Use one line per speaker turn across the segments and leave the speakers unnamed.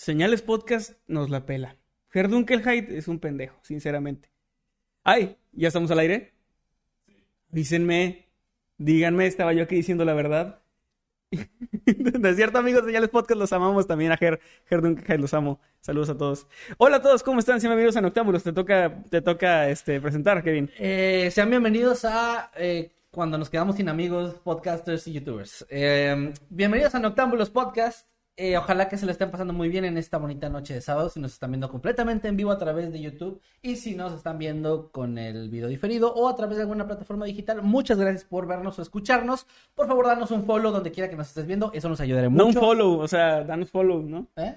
Señales Podcast nos la pela. Herdunkelheit es un pendejo, sinceramente. Ay, ¿ya estamos al aire? Dícenme, díganme, estaba yo aquí diciendo la verdad. es cierto, amigos, Señales Podcast, los amamos también a Ger, Herdunkelheit, los amo. Saludos a todos. Hola a todos, ¿cómo están? Bienvenidos a Noctámbulos. Te toca, te toca este, presentar, Kevin.
Eh, sean bienvenidos a eh, Cuando nos quedamos sin amigos, podcasters y youtubers. Eh, bienvenidos a Noctámbulos Podcast. Eh, ojalá que se lo estén pasando muy bien en esta bonita noche de sábado. Si nos están viendo completamente en vivo a través de YouTube y si nos están viendo con el video diferido o a través de alguna plataforma digital, muchas gracias por vernos o escucharnos. Por favor, danos un follow donde quiera que nos estés viendo. Eso nos ayudaría mucho.
No un follow, o sea, danos follow, ¿no?
¿Eh?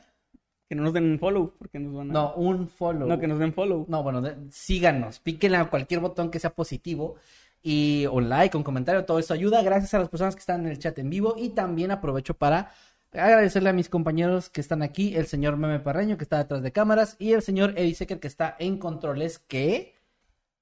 Que no nos den un follow, porque nos van a...
No, un follow.
No, que nos den follow.
No, bueno, de- síganos, píquenle a cualquier botón que sea positivo y un like, un comentario, todo eso ayuda. Gracias a las personas que están en el chat en vivo y también aprovecho para agradecerle a mis compañeros que están aquí, el señor Meme Parreño que está detrás de cámaras y el señor Eddie Secker que está en controles que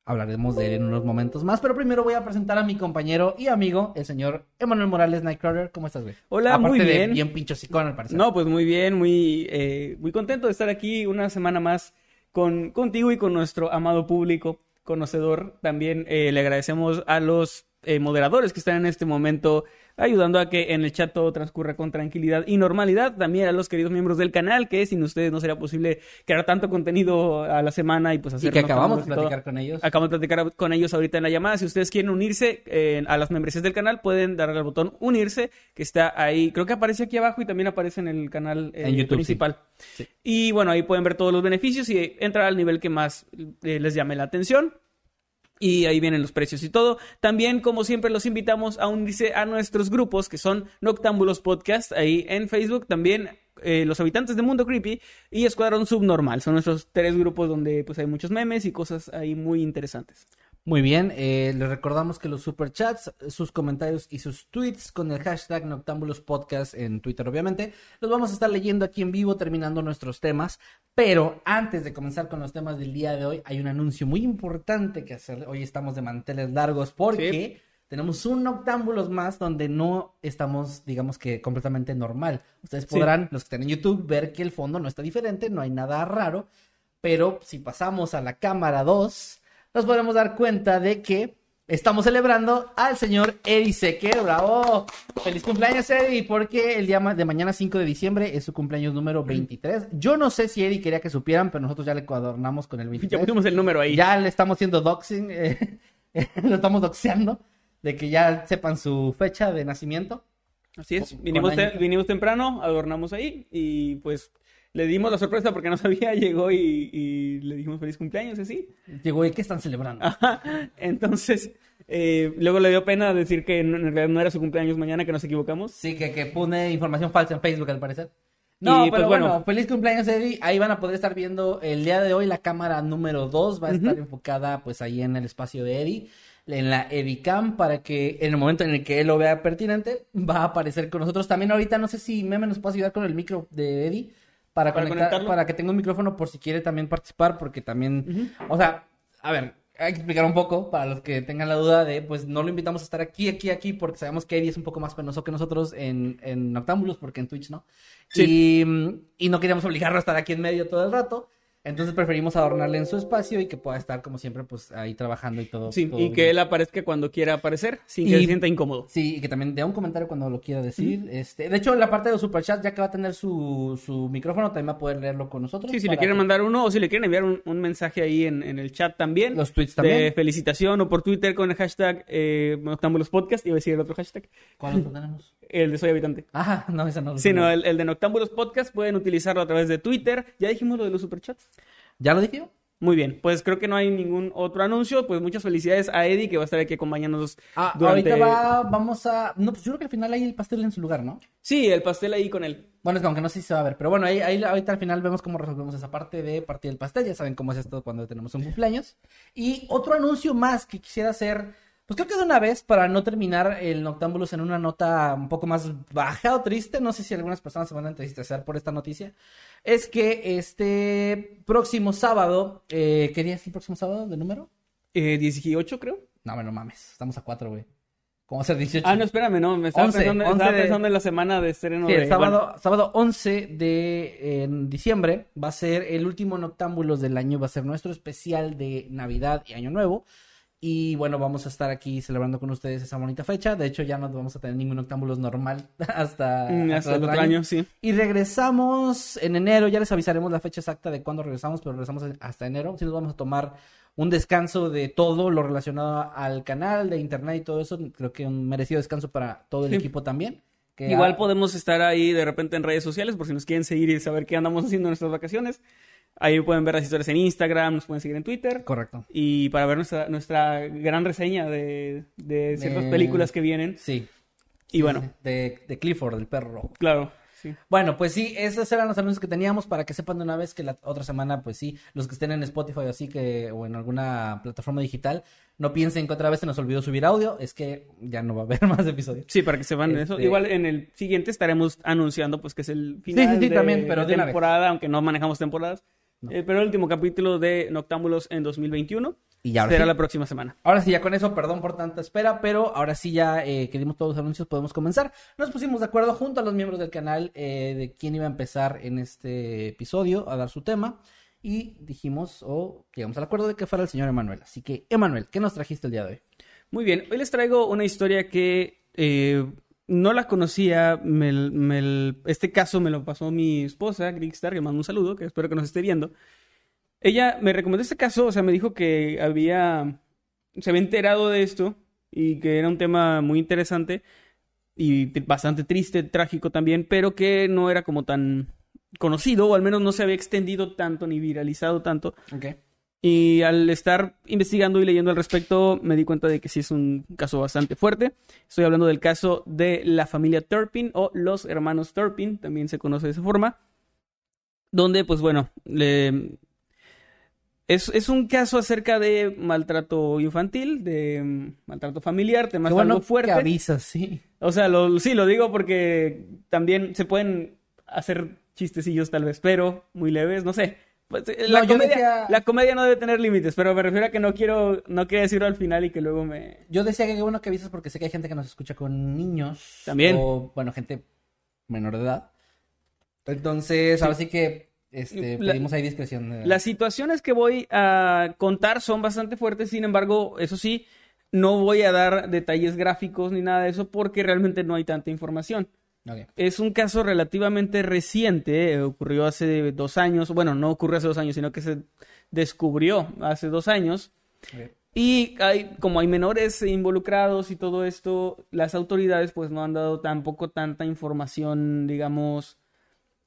hablaremos de él en unos momentos más, pero primero voy a presentar a mi compañero y amigo, el señor Emanuel Morales Nightcrawler. ¿Cómo estás, güey?
Hola,
Aparte
muy
de
bien.
bien pincho sicón, al parecer.
No, pues muy bien, muy, eh, muy contento de estar aquí una semana más con, contigo y con nuestro amado público conocedor. También eh, le agradecemos a los eh, moderadores que están en este momento ayudando a que en el chat todo transcurra con tranquilidad y normalidad. También a los queridos miembros del canal, que sin ustedes no sería posible crear tanto contenido a la semana y pues hacer
y que acabamos de
todo.
platicar con ellos.
Acabamos de platicar con ellos ahorita en la llamada. Si ustedes quieren unirse eh, a las membresías del canal, pueden darle al botón unirse, que está ahí. Creo que aparece aquí abajo y también aparece en el canal eh,
En YouTube,
principal.
sí.
Y bueno, ahí pueden ver todos los beneficios y entrar al nivel que más eh, les llame la atención. Y ahí vienen los precios y todo. También, como siempre, los invitamos a unirse a nuestros grupos, que son Noctámbulos Podcast, ahí en Facebook. También eh, Los Habitantes de Mundo Creepy y Escuadrón Subnormal. Son nuestros tres grupos donde pues hay muchos memes y cosas ahí muy interesantes.
Muy bien, eh, les recordamos que los superchats, sus comentarios y sus tweets con el hashtag Noctámbulos Podcast en Twitter, obviamente, los vamos a estar leyendo aquí en vivo terminando nuestros temas. Pero antes de comenzar con los temas del día de hoy, hay un anuncio muy importante que hacer. Hoy estamos de manteles largos porque tenemos un Noctámbulos más donde no estamos, digamos que completamente normal. Ustedes
Sí.
podrán, los que están en YouTube, ver que el fondo no está diferente, no hay nada raro. Pero si pasamos a la cámara 2, nos podremos dar cuenta de que estamos celebrando al señor Eddie Secker. ¡Bravo! ¡Feliz cumpleaños, Eddie! Porque el día de mañana, 5 de diciembre, es su cumpleaños número 23. Yo no sé si Eddie quería que supieran, pero nosotros ya le cuadernamos con el 23.
Ya pusimos el número ahí.
Ya le estamos haciendo doxing, eh, lo estamos doxeando, de que ya sepan su fecha de nacimiento.
Así es. Te- vinimos temprano, adornamos ahí y pues le dimos la sorpresa porque no sabía, llegó y, y le dijimos feliz cumpleaños así.
Llegó, ¿y qué están celebrando?
Ajá. Entonces, eh, luego le dio pena decir que en realidad no era su cumpleaños mañana, que nos equivocamos.
Sí, que, que pone información falsa en Facebook al parecer. No,
Y,
pero
pues,
bueno,
bueno.
feliz cumpleaños Eddie. Ahí van a poder estar viendo el día de hoy la cámara número 2 va a estar enfocada pues ahí en el espacio de Eddie, en la Edicam para que en el momento en el que él lo vea pertinente va a aparecer con nosotros. También ahorita no sé si Meme nos puede ayudar con el micro de Eddie para,
Para
conectar,
conectarlo.
para que tenga un micrófono por si quiere también participar porque también, o sea, a ver, hay que explicar un poco para los que tengan la duda de, pues no lo invitamos a estar aquí, aquí, aquí, porque sabemos que Eddie es un poco más penoso que nosotros en, en Noctámbulos, porque en Twitch no.
Sí.
Y, y no queríamos obligarlo a estar aquí en medio todo el rato. Entonces preferimos adornarle en su espacio y que pueda estar como siempre pues ahí trabajando y todo.
Sí,
todo
y
bien.
que él aparezca cuando quiera aparecer, sin que
Y-
se sienta incómodo.
Sí, y que también dé un comentario cuando lo quiera decir. este, de hecho, en la parte de los superchats, ya que va a tener su, su micrófono, también va a poder leerlo con nosotros.
Sí, si le quieren
que-
mandar uno o si le quieren enviar un, un mensaje ahí en, en el chat también.
Los tweets
De
también.
felicitación o por Twitter con el hashtag eh, Noctámbulos Podcast. Iba a decir el otro hashtag.
¿Cuál otro tenemos?
El de Soy Habitante.
Ah, no, esa no. lo
Sí, no,
tengo.
el, el de Noctámbulos Podcast pueden utilizarlo a través de Twitter. Ya dijimos lo de los superchats.
¿Ya lo dije?
Muy bien, pues creo que no hay ningún otro anuncio. Pues muchas felicidades a Eddie que va a estar aquí acompañándonos
Ah,
durante...
ahorita va, vamos a... No, pues yo creo que al final hay el pastel en su lugar, ¿no?
Sí, el pastel ahí con él.
Bueno, es como que no sé si se va a ver, pero bueno, ahí, ahí ahorita al final vemos cómo resolvemos esa parte de partir el pastel. Ya saben cómo es esto cuando tenemos un cumpleaños. Y otro anuncio más que quisiera hacer, pues creo que de una vez para no terminar el Noctámbulos en una nota un poco más baja o triste. No sé si algunas personas se van a entristecer por esta noticia. Es que este próximo sábado, eh, ¿qué día es el próximo sábado de número?
Eh, 18 creo.
No, bueno, mames, estamos a cuatro, güey. ¿Cómo ser 18?
Ah, no, espérame, no. Me estaba,
11,
pensando,
11
estaba
de-
pensando en la semana de estreno
Sí,
de...
el sábado, sábado 11 de en diciembre va a ser el último Noctámbulos del año, va a ser nuestro especial de Navidad y Año Nuevo. Y bueno, vamos a estar aquí celebrando con ustedes esa bonita fecha. De hecho, ya no vamos a tener ningún Noctámbulos normal hasta,
mm, hasta el otro año, sí.
Y regresamos en enero, ya les avisaremos la fecha exacta de cuándo regresamos, pero regresamos hasta enero. Sí nos vamos a tomar un descanso de todo lo relacionado al canal, de internet y todo eso. Creo que un merecido descanso para todo el
Sí.
equipo también.
Igual podemos estar ahí de repente en redes sociales por si nos quieren seguir y saber qué andamos haciendo en nuestras vacaciones. Ahí pueden ver las historias en Instagram, nos pueden seguir en Twitter.
Correcto.
Y para ver nuestra, nuestra gran reseña de, de ciertas
De-
películas que vienen.
Sí.
Y
Sí,
bueno,
De, de Clifford, del perro rojo.
claro, sí.
Bueno, pues sí, esos eran los anuncios que teníamos para que sepan de una vez que la otra semana, pues sí, los que estén en Spotify o así que, o en alguna plataforma digital, no piensen que otra vez se nos olvidó subir audio, es que ya no va a haber más episodios.
Sí, para que sepan eso.
Este-
Igual en el siguiente estaremos anunciando pues que es el final
sí, sí,
de,
también, pero
de temporada, aunque no manejamos temporadas. Eh, pero el último capítulo de Noctámbulos en 2021
Y ya ahora
será
sí.
la próxima semana.
Ahora sí, ya con eso, perdón por tanta espera, pero ahora sí ya eh, que dimos todos los anuncios, podemos comenzar. Nos pusimos de acuerdo junto a los miembros del canal eh, de quién iba a empezar en este episodio a dar su tema. Y dijimos, o llegamos al acuerdo de que fuera el señor Emanuel. Así que, Emanuel, ¿qué nos trajiste el día de hoy?
Muy bien, hoy les traigo una historia que eh, no la conocía. me- me- este caso me lo pasó mi esposa, Grigstar, que mando un saludo, que espero que nos esté viendo. Ella me recomendó este caso, o sea, me dijo que había, se había enterado de esto y que era un tema muy interesante y bastante triste, trágico también, pero que no era como tan conocido, o al menos no se había extendido tanto ni viralizado tanto. Y al estar investigando y leyendo al respecto, me di cuenta de que sí es un caso bastante fuerte. Estoy hablando del caso de la familia Turpin o los hermanos Turpin, también se conoce de esa forma. Donde, pues bueno, le- es, es un caso acerca de maltrato infantil, de mm, maltrato familiar, temas
bueno
algo fuerte.
que avisas, sí.
O sea, lo, sí, lo digo porque también se pueden hacer chistecillos tal vez, pero muy leves, no sé. Pues, eh, la,
No,
comedia,
decía-
la comedia no debe tener límites, pero me refiero a que no quiero, no quiero decirlo al final y que luego me...
Yo decía que qué bueno que avisas porque sé que hay gente que nos escucha con niños.
También.
O, bueno, gente menor de edad. Entonces, ahora sí que este,
La-
pedimos ahí discreción.
Las situaciones que voy a contar son bastante fuertes, sin embargo, eso sí, no voy a dar detalles gráficos ni nada de eso porque realmente no hay tanta información. Es un caso relativamente reciente, eh, ocurrió hace dos años, bueno, no ocurrió hace dos años, sino que se descubrió hace dos años. Y hay, como hay menores involucrados y todo esto, las autoridades pues no han dado tampoco tanta información, digamos,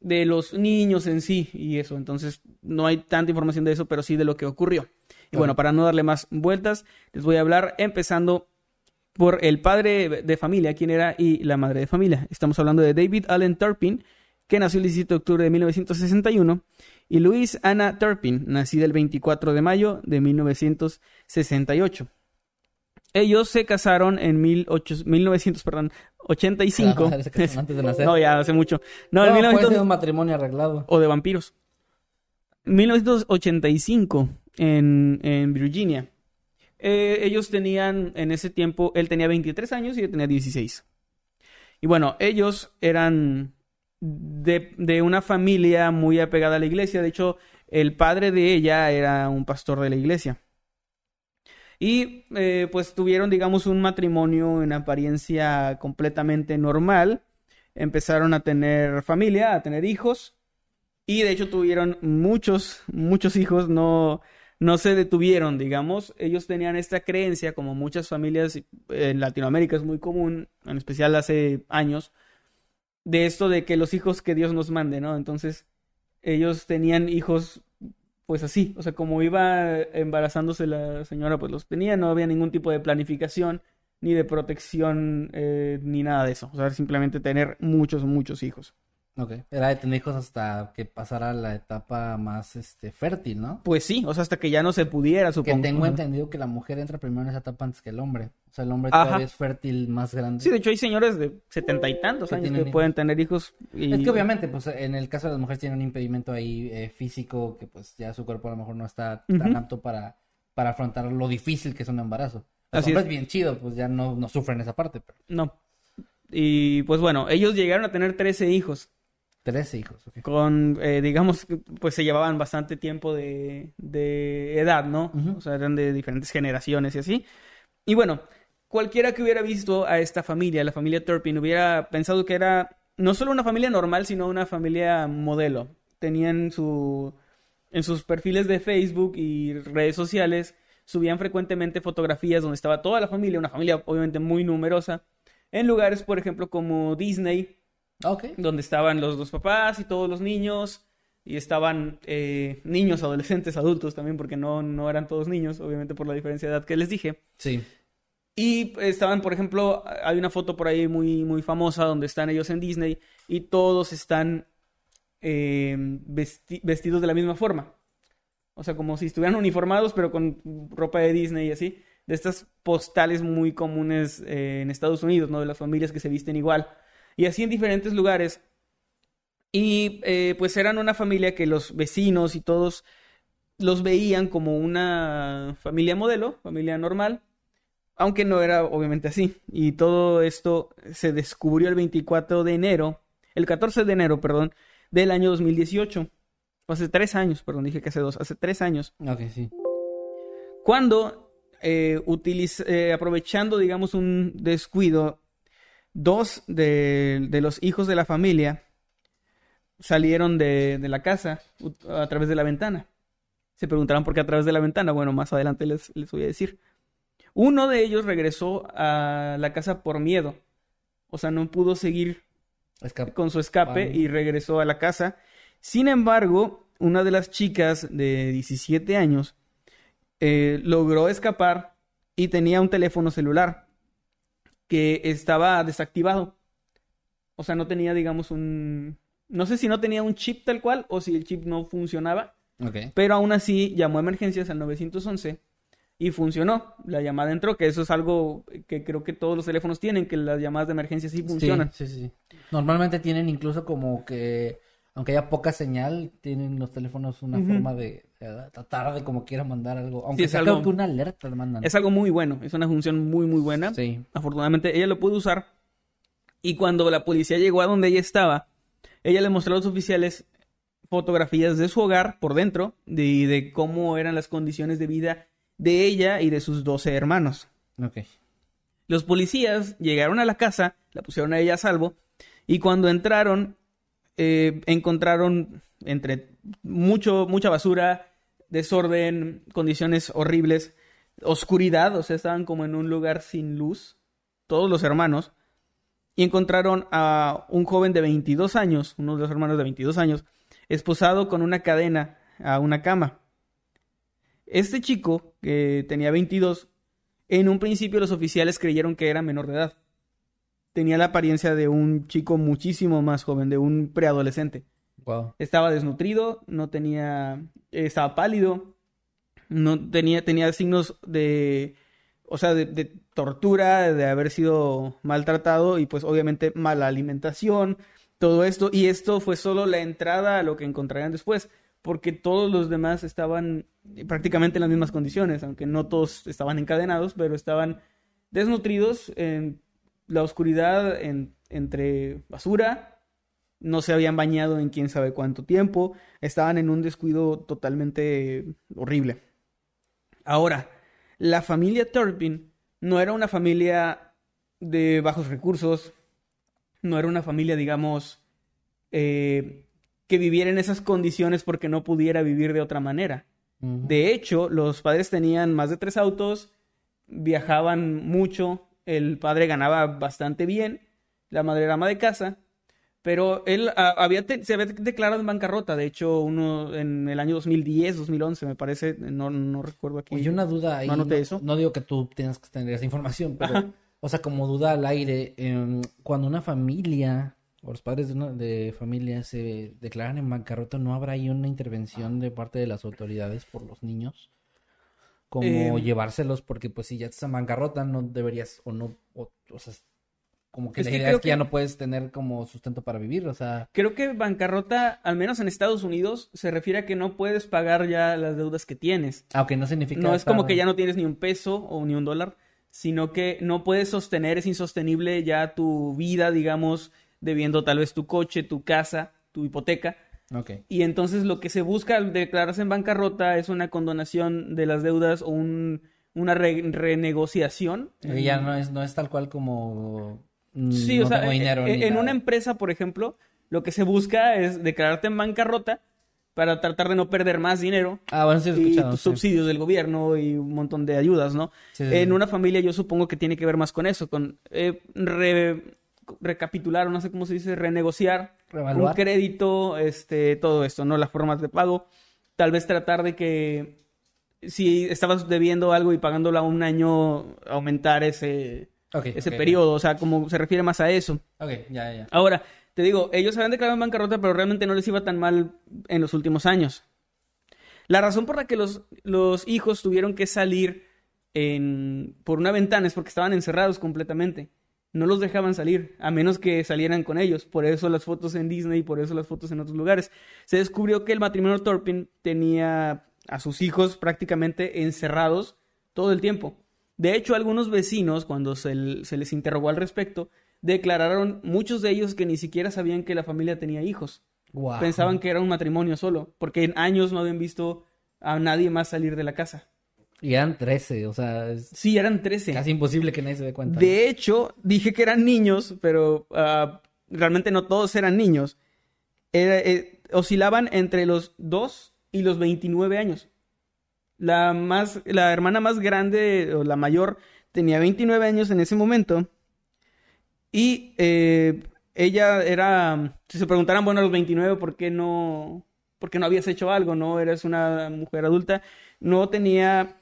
de los niños en sí y eso. Entonces no hay tanta información de eso, pero sí de lo que ocurrió. Y bueno, para no darle más vueltas, les voy a hablar empezando por el padre de familia, quién era, y la madre de familia. Estamos hablando de David Allen Turpin, que nació el 17 de octubre de 1961, y Louise Anna Turpin, nacida el 24 de mayo de 1968. Ellos se casaron en 18 1900, perdón, 85.
Ah, se antes de nacer.
no, ya hace mucho. No,
No,
en
puede
1900
ser un matrimonio arreglado.
o de vampiros. 1985 en, en Virginia. Eh, ellos tenían, en ese tiempo, él tenía 23 años y ella tenía 16. Y bueno, ellos eran de, de una familia muy apegada a la iglesia. De hecho, El padre de ella era un pastor de la iglesia. Y eh, pues tuvieron, digamos, un matrimonio en apariencia completamente normal. Empezaron a tener familia, a tener hijos. Y de hecho tuvieron muchos, muchos hijos. No, no se detuvieron, digamos. Ellos tenían esta creencia, como muchas familias en Latinoamérica es muy común, en especial hace años, de esto de que los hijos que Dios nos mande, ¿no? Entonces, ellos tenían hijos pues así, o sea, como iba embarazándose la señora, pues los tenía, no había ningún tipo de planificación, ni de protección, eh, ni nada de eso, o sea, simplemente tener muchos, muchos hijos.
Ok. Era de tener hijos hasta que pasara la etapa más este fértil, ¿no?
Pues sí, o sea, hasta que ya no se pudiera, supongo.
Que tengo entendido que la mujer entra primero en esa etapa antes que el hombre. O sea, el hombre
Ajá.
todavía es fértil más grande.
Sí, de hecho hay señores de setenta y tantos
Que
años que pueden tener hijos. Y...
Es que obviamente, pues en el caso de las mujeres tienen un impedimento ahí eh, físico que pues ya su cuerpo a lo mejor no está tan
Ujú.
apto para, para afrontar lo difícil que es un embarazo. Los
Así
hombres
es.
bien chido, pues ya no, no sufren esa parte, pero
No. Y pues bueno, ellos llegaron a tener 13 hijos.
13 hijos,
con, eh, digamos, pues se llevaban bastante tiempo de, de edad, ¿no? O sea, eran de diferentes generaciones y así. Y bueno, cualquiera que hubiera visto a esta familia, la familia Turpin, hubiera pensado que era no solo una familia normal, sino una familia modelo. Tenían su, en sus perfiles de Facebook y redes sociales, subían frecuentemente fotografías donde estaba toda la familia, una familia obviamente muy numerosa, en lugares, por ejemplo, como Disney, Donde estaban los dos papás y todos los niños, y estaban eh, niños, adolescentes, adultos también, porque no, no eran todos niños, obviamente por la diferencia de edad que les dije.
Sí.
Y estaban, por ejemplo, hay una foto por ahí muy, muy famosa donde están ellos en Disney y todos están eh, vesti- vestidos de la misma forma. O sea, como si estuvieran uniformados, pero con ropa de Disney y así. De estas postales muy comunes eh, en Estados Unidos, ¿no? De las familias que se visten igual. Y así en diferentes lugares. Y eh, pues eran una familia que los vecinos y todos los veían como una familia modelo, familia normal, aunque no era obviamente así. Y todo esto se descubrió el 24 de enero, el 14 de enero, perdón, del año 2018. Hace tres años, perdón, dije que hace dos, hace tres años.
Ok, sí.
Cuando, eh, utiliz- eh, aprovechando, digamos, un descuido, dos de, de los hijos de la familia salieron de, de la casa a través de la ventana. Se preguntarán por qué a través de la ventana. Bueno, más adelante les, les voy a decir. Uno de ellos regresó a la casa por miedo. O sea, no pudo seguir con su escape y regresó a la casa. Sin embargo, una de las chicas de 17 años eh, logró escapar y tenía un teléfono celular que estaba desactivado. O sea, no tenía, digamos, un... No sé si no tenía un chip tal cual o si el chip no funcionaba, pero aún así llamó a emergencias al 911 y funcionó. La llamada entró, que eso es algo que creo que todos los teléfonos tienen, que las llamadas de emergencia sí funcionan.
Sí, sí, sí. Normalmente tienen incluso como que, aunque haya poca señal, tienen los teléfonos una forma de eh, tratar de como quiera mandar algo. Aunque sea
algo-
que una alerta le mandan.
Es algo muy bueno, es una función muy, muy buena.
Sí.
Afortunadamente ella lo pudo usar. Y cuando la policía llegó a donde ella estaba, ella le mostró a los oficiales fotografías de su hogar por dentro de- y de cómo eran las condiciones de vida de ella y de sus 12 hermanos.
Ok.
Los policías llegaron a la casa, la pusieron a ella a salvo, y cuando entraron, eh, encontraron entre mucho, mucha basura, desorden, condiciones horribles, oscuridad, o sea, estaban como en un lugar sin luz, todos los hermanos, y encontraron a un joven de 22 años, uno de los hermanos de 22 años, esposado con una cadena a una cama. Este chico, que tenía 22, en un principio los oficiales creyeron que era menor de edad. Tenía la apariencia de un chico muchísimo más joven, de un preadolescente.
Wow.
Estaba desnutrido, no tenía, eh, estaba pálido, no tenía, tenía signos de, o sea, de, de tortura, de haber sido maltratado y pues obviamente mala alimentación, todo esto. Y esto fue solo la entrada a lo que encontrarían después, porque todos los demás estaban prácticamente en las mismas condiciones, aunque no todos estaban encadenados, pero estaban desnutridos la oscuridad, en- entre basura, no se habían bañado en quién sabe cuánto tiempo, estaban en un descuido totalmente horrible. Ahora, la familia Turpin no era una familia de bajos recursos, no era una familia, digamos, eh, que viviera en esas condiciones porque no pudiera vivir de otra manera. De hecho, los padres tenían más de tres autos, viajaban mucho, el padre ganaba bastante bien, la madre era ama de casa, pero él ah, había se había declarado en bancarrota, de hecho, uno en el año 2010, 2011, me parece, no, no recuerdo aquí.
Oye, una duda ahí.
No eso.
no digo que tú tengas que tener esa información, pero, o sea, como duda al aire, em, cuando una familia o los padres de, una, de familia se declaran en bancarrota, ¿no habrá ahí una intervención de parte de las autoridades por los niños? Como
Em.
llevárselos, porque pues si ya estás en bancarrota, no deberías, o no, o, o sea, como que
Es
la
que
idea es que ya no puedes tener como sustento para vivir, o sea,
Creo que bancarrota, al menos en Estados Unidos, se refiere a que no puedes pagar ya las deudas que tienes.
aunque no significa...
No es como que ya no tienes ni un peso o ni un dólar, sino que no puedes sostener, es insostenible ya tu vida, digamos, debiendo tal vez tu coche, tu casa, tu hipoteca. Y entonces lo que se busca al declararse en bancarrota es una condonación de las deudas o un- una re- renegociación.
Y ya no es, no es tal cual como... mm,
Sí,
no
o sea,
tengo
e-
dinero
e-
ni
en una empresa, por ejemplo, lo que se busca es declararte en bancarrota para tratar de no perder más dinero
Ah, bueno, sí, lo
y
escuchado.
tus
sí.
subsidios del gobierno y un montón de ayudas, ¿no?
Sí, sí,
en una familia yo supongo que tiene que ver más con eso, con eh, re- recapitular, o no sé cómo se dice, renegociar
Revaluar.
un crédito, este, todo esto, ¿no? Las formas de pago. Tal vez tratar de que si estabas debiendo algo y pagándolo a un año, aumentar ese, ese periodo, o sea, como se refiere más a eso.
Ok, ya, ya.
Ahora, te digo, ellos habían declarado en bancarrota, pero realmente no les iba tan mal en los últimos años. La razón por la que los, los hijos tuvieron que salir en, por una ventana es porque estaban encerrados completamente. No los dejaban salir, a menos que salieran con ellos. Por eso las fotos en Disney, por eso las fotos en otros lugares. Se descubrió que el matrimonio Torpin tenía a sus hijos prácticamente encerrados todo el tiempo. De hecho, algunos vecinos, cuando se, se les interrogó al respecto, declararon muchos de ellos que ni siquiera sabían que la familia tenía hijos. Pensaban que era un matrimonio solo, porque en años no habían visto a nadie más salir de la casa.
Y eran 13, o sea, es
Sí, eran 13.
casi imposible que nadie se dé cuenta.
De hecho, dije que eran niños, pero ah, realmente no todos eran niños. Era- eh, oscilaban entre los 2 y los 29 años. La, más, la hermana más grande, o la mayor, tenía 29 años en ese momento. Y eh, ella era, si se preguntaran, bueno, a los 29, ¿por qué no, por qué no habías hecho algo? ¿No? Eres una mujer adulta. No tenía,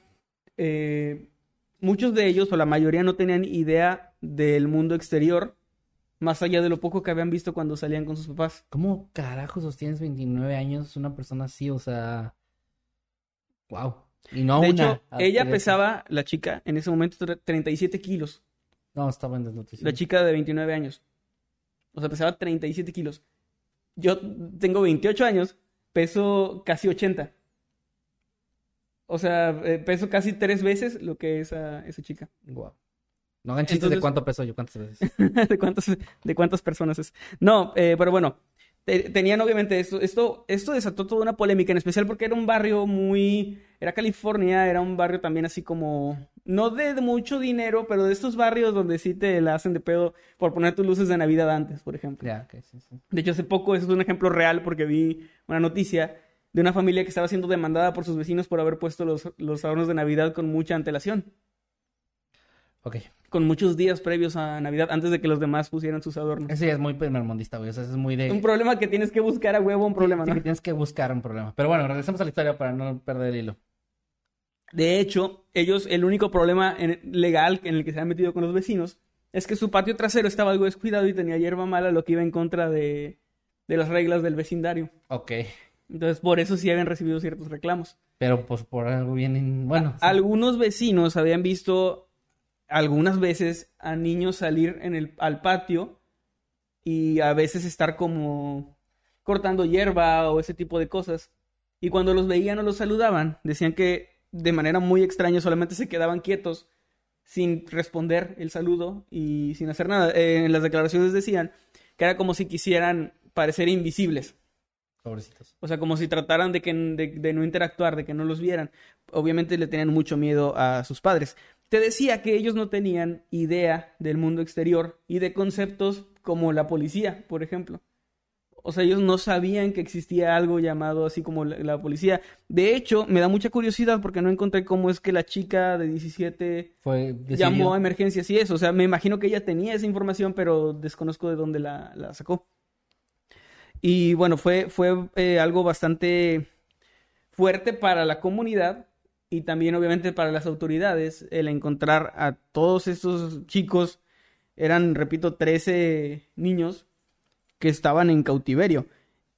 eh, muchos de ellos, o la mayoría, no tenían idea del mundo exterior, más allá de lo poco que habían visto cuando salían con sus papás.
¿Cómo carajos sostienes 29 años una persona así? O sea, wow. Y no
de
una.
hecho, ella
13.
pesaba, la chica, en ese momento, tre- 37 kilos.
No, estaba en desnutrición.
La chica de 29 años. O sea, pesaba 37 kilos. Yo tengo 28 años, peso casi 80. O sea, eh, peso casi tres veces lo que esa, esa chica.
Guau. No hagan chistes de
Entonces-
cuánto peso yo, cuántas veces.
¿De cuántas, de cuántas personas es? No, eh, pero bueno, te- tenían obviamente esto, esto, esto desató toda una polémica, en especial porque era un barrio muy, era California, era un barrio también así como, no de, de mucho dinero, pero de estos barrios donde sí te la hacen de pedo por poner tus luces de Navidad antes, por ejemplo.
ya, ok, sí, sí.
De hecho, hace poco, eso es un ejemplo real porque vi una noticia de una familia que estaba siendo demandada por sus vecinos por haber puesto los, los adornos de Navidad con mucha antelación,
Ok.
con muchos días previos a Navidad, antes de que los demás pusieran sus adornos.
Ese ya es muy primermundista, güey. O sea, eso es muy de.
Un problema que tienes que buscar a huevo, un problema,
Sí,
¿no?
que tienes que buscar un problema. Pero bueno, regresemos a la historia para no perder el hilo.
De hecho, ellos, el único problema en- legal en el que se han metido con los vecinos es que su patio trasero estaba algo descuidado y tenía hierba mala, lo que iba en contra de, de las reglas del vecindario.
Ok.
Entonces, por eso sí habían recibido ciertos reclamos.
Pero pues por algo bien. Bueno. sí.
Algunos vecinos habían visto algunas veces a niños salir en el, al patio y a veces estar como cortando hierba o ese tipo de cosas. Y cuando los veían o los saludaban, decían que de manera muy extraña solamente se quedaban quietos sin responder el saludo y sin hacer nada. Eh, en las declaraciones decían que era como si quisieran parecer invisibles.
Pobrecitos.
O sea, como si trataran de, que, de, de no interactuar, de que no los vieran. Obviamente le tenían mucho miedo a sus padres. Te decía que ellos no tenían idea del mundo exterior y de conceptos como la policía, por ejemplo. O sea, ellos no sabían que existía algo llamado así como la, la policía. De hecho, me da mucha curiosidad porque no encontré cómo es que la chica de 17
Fue, decidió-
llamó a emergencias y eso. O sea, me imagino que ella tenía esa información, pero desconozco de dónde la, la sacó. Y bueno, fue, fue eh, algo bastante fuerte para la comunidad y también obviamente para las autoridades el encontrar a todos estos chicos, eran, repito, 13 niños que estaban en cautiverio.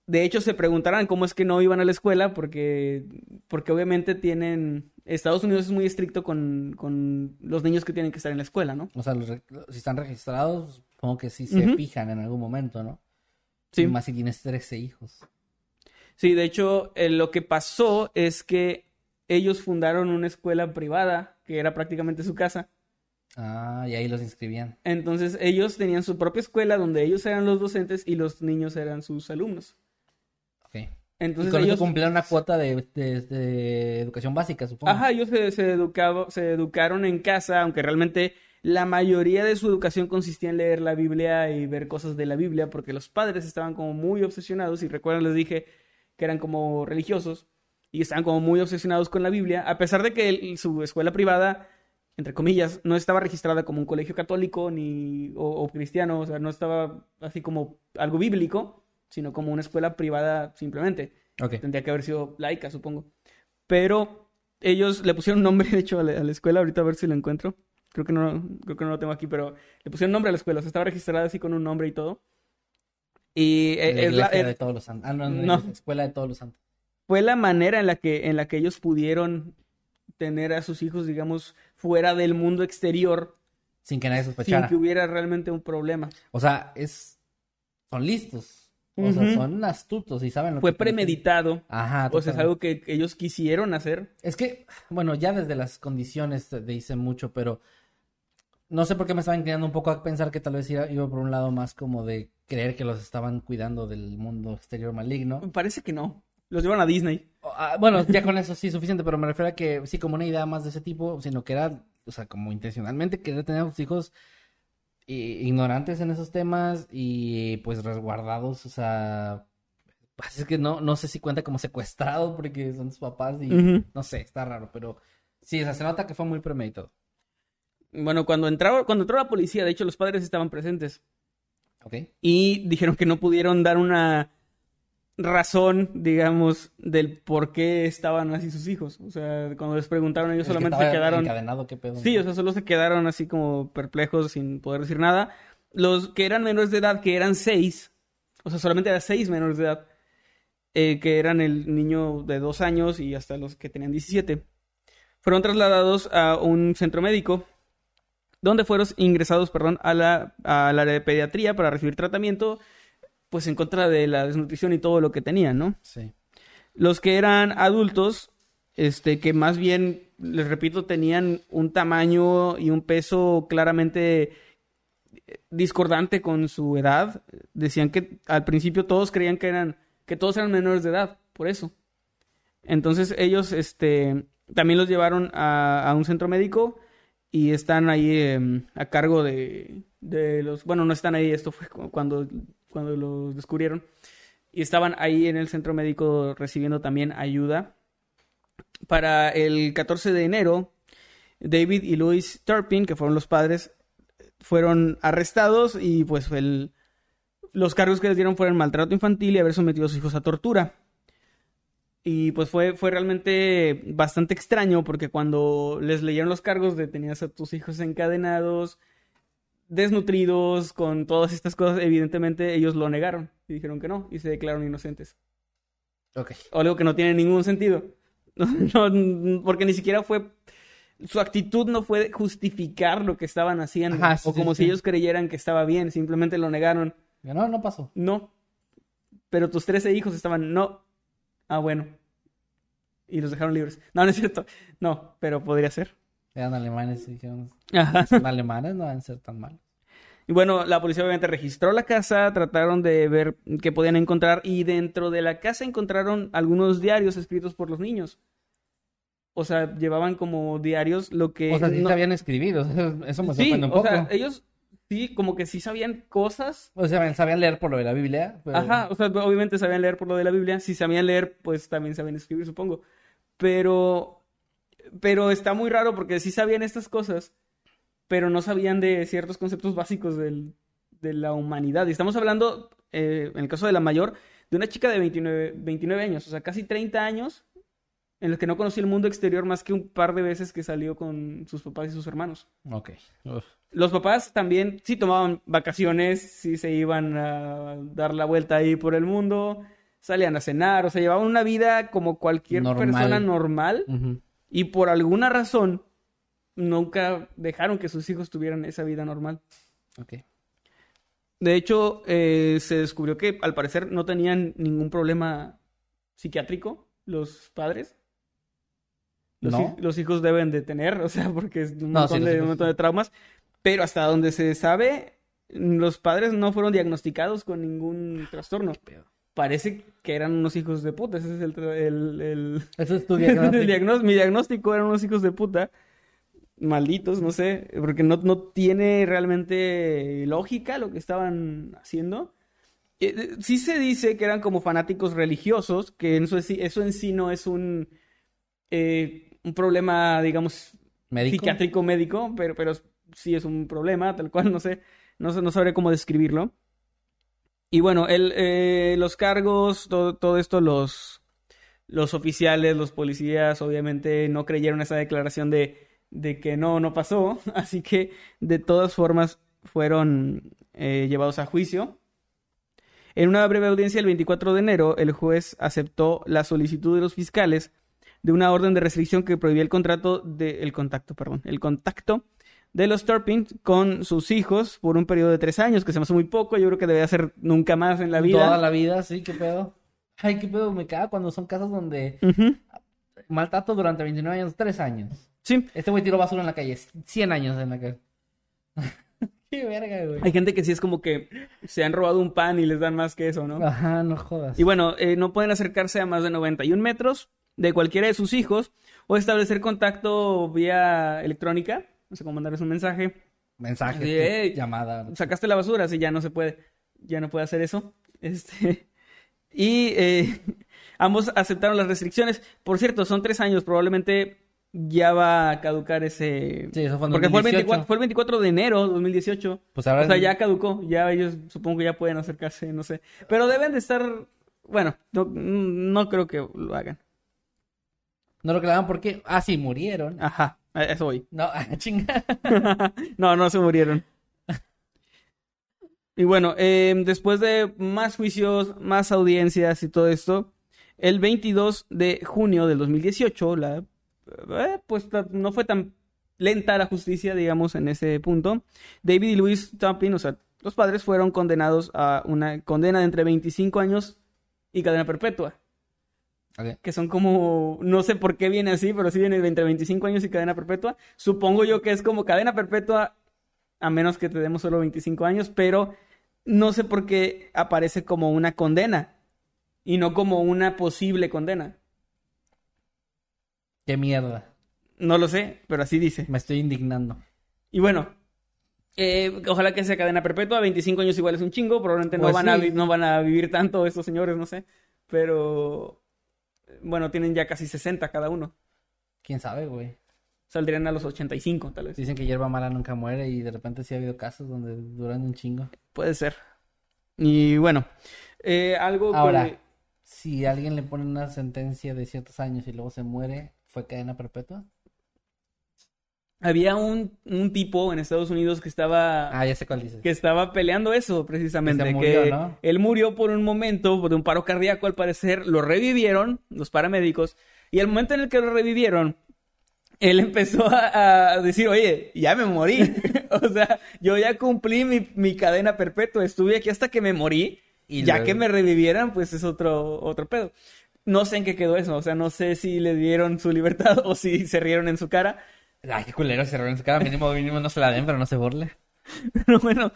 De hecho, se preguntarán cómo es que no iban a la escuela, porque, porque obviamente tienen... Estados Unidos es muy estricto con, con los niños que tienen que estar en la escuela, ¿no?
O sea, los si están registrados, supongo que sí se fijan en algún momento, ¿no?
Sí.
Y Más si tienes 13 hijos.
Sí, de hecho, eh, lo que pasó es que ellos fundaron una escuela privada, que era prácticamente su casa.
Ah, y ahí los inscribían.
Entonces, ellos tenían su propia escuela donde ellos eran los docentes y los niños eran sus alumnos.
Ok. Y
Entonces,
con
ellos...
eso cumplían una cuota de, de- de educación básica, supongo.
Ajá, ellos se, se, educaba- se educaron en casa, aunque realmente la mayoría de su educación consistía en leer la Biblia y ver cosas de la Biblia, porque los padres estaban como muy obsesionados, y recuerdan, les dije que eran como religiosos, y estaban como muy obsesionados con la Biblia, a pesar de que el- su escuela privada, entre comillas, no estaba registrada como un colegio católico ni o, o cristiano, o sea, no estaba así como algo bíblico, sino como una escuela privada simplemente. Tendría que haber sido laica, supongo. Pero ellos le pusieron nombre, de hecho, a la, a la escuela. Ahorita a ver si lo encuentro. Creo que no, creo que no lo tengo aquí, pero le pusieron nombre a la escuela. O sea, estaba registrada así con un nombre y todo. Y eh,
La
es la- eh,
de todos los santos. Ah, no, no,
No.
la escuela de todos los santos.
fue la manera en la que, en la que ellos pudieron tener a sus hijos, digamos, fuera del mundo exterior,
Sin que nadie
sin
sospechara.
que hubiera realmente un problema.
O sea, es... Son listos. O sea, son astutos y saben lo
Fue
que
premeditado.
Ajá,
O sea, es algo que ellos quisieron hacer.
Es que, bueno, ya desde las condiciones te dice mucho, pero no sé por qué me estaba inclinando un poco a pensar que tal vez iba, iba por un lado más como de creer que los estaban cuidando del mundo exterior maligno.
Me parece que no. Los llevan a Disney.
Ah, bueno, ya con eso sí suficiente, pero me refiero a que sí, como una idea más de ese tipo, sino que era, o sea, como intencionalmente querer tener a sus hijos eh, ignorantes en esos temas y pues resguardados, o sea, pues, es que no, no sé si cuenta como secuestrado porque son sus papás y no sé, está raro, pero sí, o sea, se nota que fue muy premeditado.
Bueno, cuando entraba, cuando entró la policía, de hecho, los padres estaban presentes.
¿Ok?
y dijeron que no pudieron dar una razón, digamos, del por qué estaban así sus hijos. O sea, cuando les preguntaron, ellos
que
solamente se quedaron.
encadenado, ¿qué pedo?
Sí, o sea, solo se quedaron así como perplejos sin poder decir nada. Los que eran menores de edad, que eran seis, o sea, solamente eran seis menores de edad, eh, que eran el niño de dos años y hasta los que tenían 17, fueron trasladados a un centro médico donde fueron ingresados, perdón, a la, al área de pediatría para recibir tratamiento, pues en contra de la desnutrición y todo lo que tenían, ¿no?
Sí.
Los que eran adultos, este, que más bien, les repito, tenían un tamaño y un peso claramente eh, discordante con su edad. Decían que al principio todos creían que eran, que todos eran menores de edad, por eso. Entonces ellos, este, también los llevaron a, a un centro médico y están ahí em, a cargo de, de los, bueno, no están ahí, esto fue cu- cuando, cuando los descubrieron y estaban ahí en el centro médico recibiendo también ayuda. Para el 14 de enero, David y Louis Turpin, que fueron los padres, fueron arrestados y pues el- los cargos que les dieron fueron maltrato infantil y haber sometido a sus hijos a tortura. Y pues fue, fue realmente bastante extraño porque cuando les leyeron los cargos de tenías a tus hijos encadenados, desnutridos, con todas estas cosas, evidentemente ellos lo negaron y dijeron que no y se declararon inocentes.
Ok.
O algo que no tiene ningún sentido. No, no, porque ni siquiera fue. Su actitud no fue justificar lo que estaban haciendo.
Ajá, sí,
o como
sí,
si
sí.
ellos creyeran que estaba bien, simplemente lo negaron.
No, no pasó.
No. Pero tus 13 hijos estaban, no. Ah, bueno. Y los dejaron libres. No, no es cierto. No, pero podría ser.
Eran alemanes dijeron,
Ajá.
son alemanes, no van a ser tan malos.
Y bueno, la policía obviamente registró la casa, trataron de ver qué podían encontrar y dentro de la casa encontraron algunos diarios escritos por los niños. O sea, llevaban como diarios lo que...
O sea, sí
no-
sabían escribir, o sea, eso me
Sí,
sorprende un
o
poco.
sea, ellos sí, como que sí sabían cosas.
O sea, sabían leer por lo de la Biblia. pero-
Ajá, o sea, obviamente sabían leer por lo de la Biblia. Si sabían leer, pues también sabían escribir, supongo. Pero, pero está muy raro porque sí sabían estas cosas, pero no sabían de ciertos conceptos básicos del- de la humanidad. Y estamos hablando, eh, en el caso de la mayor, de una chica de 29, 29 años, o sea, casi 30 años, en los que no conocía el mundo exterior más que un par de veces que salió con sus papás y sus hermanos.
Ok. Uf.
Los papás también sí tomaban vacaciones, sí se iban a dar la vuelta ahí por el mundo, salían a cenar, o sea, llevaban una vida como cualquier
Normal.
persona normal
Ujú.
y por alguna razón nunca dejaron que sus hijos tuvieran esa vida normal.
Ok.
De hecho, eh, se descubrió que al parecer no tenían ningún problema psiquiátrico los padres. Los,
¿No?
hij- los hijos deben de tener, o sea, porque es un
No,
montón,
sí,
de,
hijos
un montón de traumas. Pero hasta donde se sabe, los padres no fueron diagnosticados con ningún trastorno. Parece que eran unos hijos de puta. Ese es el, el, el-
Eso es tu
el
diagnóstico.
diagnós- mi diagnóstico eran unos hijos de puta. Malditos, no sé, porque no, no tiene realmente lógica lo que estaban haciendo. Eh, eh, sí se dice que eran como fanáticos religiosos, que eso, es- eso en sí no es un, eh, un problema, digamos,
¿Médico?
psiquiátrico médico, pero, pero sí es un problema, tal cual, no sé, no, no sabré cómo describirlo. Y bueno, el, eh, los cargos, todo, todo esto, los, los oficiales, los policías, obviamente no creyeron esa declaración de, de que no, no pasó, así que de todas formas fueron eh, llevados a juicio. En una breve audiencia el 24 de enero, el juez aceptó la solicitud de los fiscales de una orden de restricción que prohibía el contrato de el contacto, perdón, el contacto de los Turpin con sus hijos por un periodo de tres años, que se me hace muy poco, yo creo que debería ser nunca más en la vida.
Toda la vida, sí, qué pedo. Ay, qué pedo, me caga cuando son casos donde
Ujú.
maltrato durante 29 años, 3 años.
Sí,
Este güey tiró basura en la calle, 100 años en la calle. qué verga, güey.
hay gente que sí es como que se han robado un pan y les dan más que eso, ¿no?
Ajá, no jodas.
Y bueno, eh, no pueden acercarse a más de 91 metros de cualquiera de sus hijos o establecer contacto vía electrónica, no sé cómo mandarles un mensaje.
Mensaje, llamada.
sacaste la basura, sí, ya no se puede, ya no puede hacer eso. Este, y eh, ambos aceptaron las restricciones. Por cierto, son tres años, probablemente ya va a caducar ese...
Sí, eso fue en
Porque fue el,
2018.
24, fue el 24 de enero de 2018.
Pues ahora
O sea, ya caducó, ya ellos supongo que ya pueden acercarse, no sé. Pero deben de estar, bueno, no, no creo que lo hagan.
No lo clavan porque. Ah, sí, murieron.
Ajá, eso voy.
No, ah, chinga.
no, no se murieron. Y bueno, eh, después de más juicios, más audiencias y todo esto, el 22 de junio del 2018, la, eh, pues no fue tan lenta la justicia, digamos, en ese punto. David y Louis Tompin, o sea, los padres fueron condenados a una condena de entre 25 años y cadena perpetua. Que son como, no sé por qué viene así, pero sí viene entre 25 años y cadena perpetua. Supongo yo que es como cadena perpetua, a menos que te demos solo 25 años, pero no sé por qué aparece como una condena y no como una posible condena.
Qué mierda.
No lo sé, pero así dice.
Me estoy indignando.
Y bueno, eh, ojalá que sea cadena perpetua. 25 años igual es un chingo. Probablemente no,
Pues
van a,
sí.
no van a vivir tanto estos señores, no sé. Pero bueno, tienen ya casi 60 cada uno.
¿Quién sabe, güey?
Saldrían a los 85, tal vez.
Dicen que hierba mala nunca muere y de repente sí ha habido casos donde duran un chingo.
Puede ser. Y bueno, eh, algo que-
Ahora, si alguien le pone una sentencia de ciertos años y luego se muere, ¿fue cadena perpetua?
Había un, un tipo en Estados Unidos que estaba
Ah, ya sé cuál dices.
que estaba peleando eso precisamente,
Que
que,
murió, ¿no?
él murió por un momento de un paro cardíaco al parecer, lo revivieron los paramédicos y el momento en el que lo revivieron él empezó a, a decir, oye, ya me morí. o sea, yo ya cumplí mi, mi cadena perpetua. Estuve aquí hasta que me morí.
Y
ya
luego-
que me revivieran, pues es otro, otro pedo. No sé en qué quedó eso. O sea, no sé si le dieron su libertad o si se rieron en su cara.
Ay, qué culero, se en su cara. Mínimo, mínimo no se la den, pero no se burle.
Pero bueno,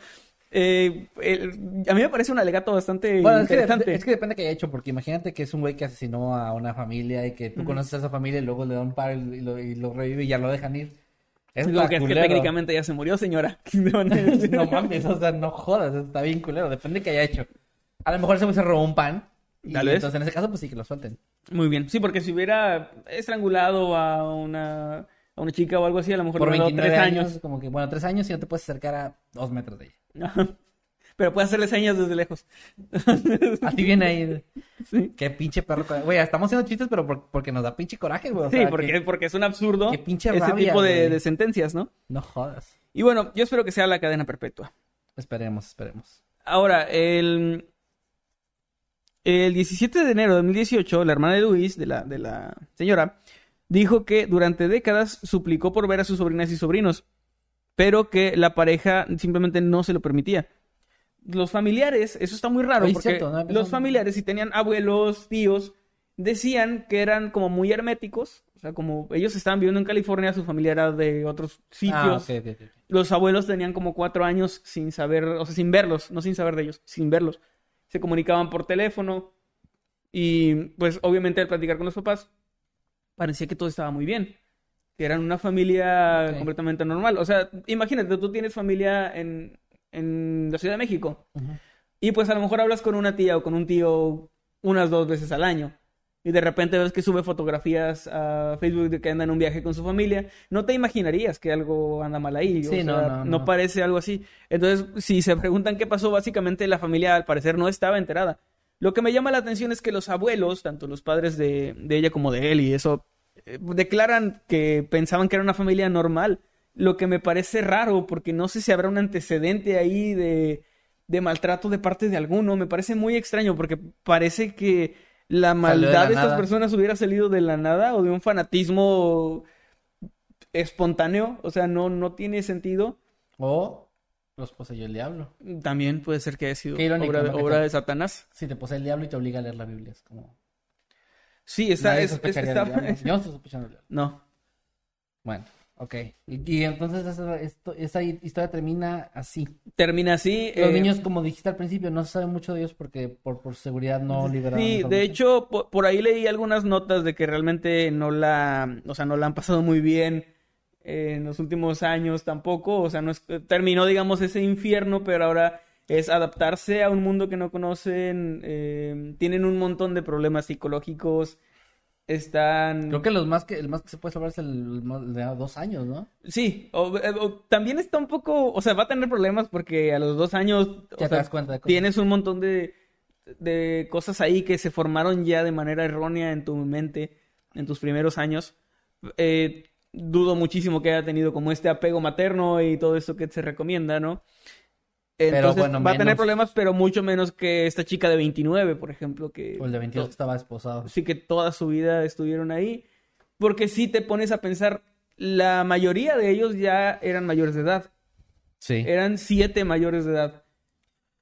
eh, el- a mí me parece un alegato bastante
Bueno, es que,
interesante.
depende, es que depende que haya hecho, porque imagínate que es un güey que asesinó a una familia y que tú conoces a esa familia y luego le da un paro y lo, y lo revive y ya lo dejan ir. Es
Lo que es que técnicamente ya se murió, señora.
No mames, o sea, no jodas, está bien culero, depende que haya hecho. A lo mejor ese güey se robó un pan. Y
Tal vez.
entonces en ese caso, pues sí que lo suelten.
Muy bien. Sí, porque si hubiera estrangulado a una, a una chica o algo así, a lo mejor
Por
le hubiera
29
dado
años,
tres años.
como que, bueno, tres años y no te puedes acercar a dos metros de ella.
Pero puede hacerle señas desde lejos.
Así viene ahí.
Sí.
Qué pinche perro. Güey, estamos haciendo chistes, pero por- porque nos da pinche coraje, güey. o
Sí, porque,
que-
porque es un absurdo
qué pinche
ese
rabia,
tipo de, de sentencias, ¿no?
No jodas.
Y bueno, yo espero que sea la cadena perpetua.
Esperemos, esperemos.
Ahora, el, el 17 de enero de 2018, la hermana de Luis, de la, de la señora, dijo que durante décadas suplicó por ver a sus sobrinas y sobrinos, pero que la pareja simplemente no se lo permitía. Los familiares, eso está muy raro,
Oye,
porque
cierto, no
los familiares, si tenían abuelos, tíos, decían que eran como muy herméticos, o sea, como ellos estaban viviendo en California, su familia era de otros sitios.
Ah.
Los abuelos tenían como cuatro años sin saber, o sea, sin verlos, no sin saber de ellos, sin verlos. Se comunicaban por teléfono y pues obviamente al platicar con los papás parecía que todo estaba muy bien, que eran una familia
Ok.
completamente normal. O sea, imagínate, tú tienes familia en, en la Ciudad de México
Ujú.
y pues a lo mejor hablas con una tía o con un tío unas dos veces al año. Y de repente ves que sube fotografías a Facebook de que anda en un viaje con su familia. No te imaginarías que algo anda mal ahí. o
Sí, no,
sea,
no, no.
parece algo así. Entonces, si se preguntan qué pasó, básicamente la familia al parecer no estaba enterada. Lo que me llama la atención es que los abuelos, tanto los padres de, de ella como de él y eso, eh, declaran que pensaban que era una familia normal. Lo que me parece raro, porque no sé si habrá un antecedente ahí de, de maltrato de parte de alguno. Me parece muy extraño, porque parece que la
de
maldad de, estas
nada.
personas hubiera salido de la nada o de un fanatismo espontáneo. O sea, no, no tiene sentido.
O los poseyó el diablo.
También puede ser que haya sido
irónico,
obra, de- Satanás.
Si te posee el diablo y te obliga a leer la Biblia, es como...
Sí, está, es, está-.
Yo no estoy sospechando del diablo.
No.
Bueno, ok. Y, y entonces esa, esto- esa historia termina así.
Termina así.
Los
eh,
niños, como dijiste al principio, no se sabe mucho de ellos porque por, por seguridad no liberaron
Sí, de hecho, po- por, ahí leí algunas notas de que realmente no la, o sea, no la han pasado muy bien eh, en los últimos años tampoco, o sea, no es- terminó, digamos, ese infierno, pero ahora es adaptarse a un mundo que no conocen, eh, tienen un montón de problemas psicológicos, están...
Creo que los más que, el más que se puede salvar es el, el de dos años, ¿no?
Sí, o- eh, o también está un poco, o sea, va a tener problemas porque a los dos años,
Ya te
sea,
das cuenta de
tienes un montón de, de cosas ahí que se formaron ya de manera errónea en tu mente en tus primeros años. Eh, dudo muchísimo que haya tenido como este apego materno y todo eso que se recomienda, ¿no? Entonces
bueno,
va a tener problemas, pero mucho menos que esta chica de 29, por ejemplo, que
O el de 22 que estaba esposado.
sí que toda su vida estuvieron ahí, porque si te pones a pensar, la mayoría de ellos ya eran mayores de edad,
Sí.
eran siete mayores de edad.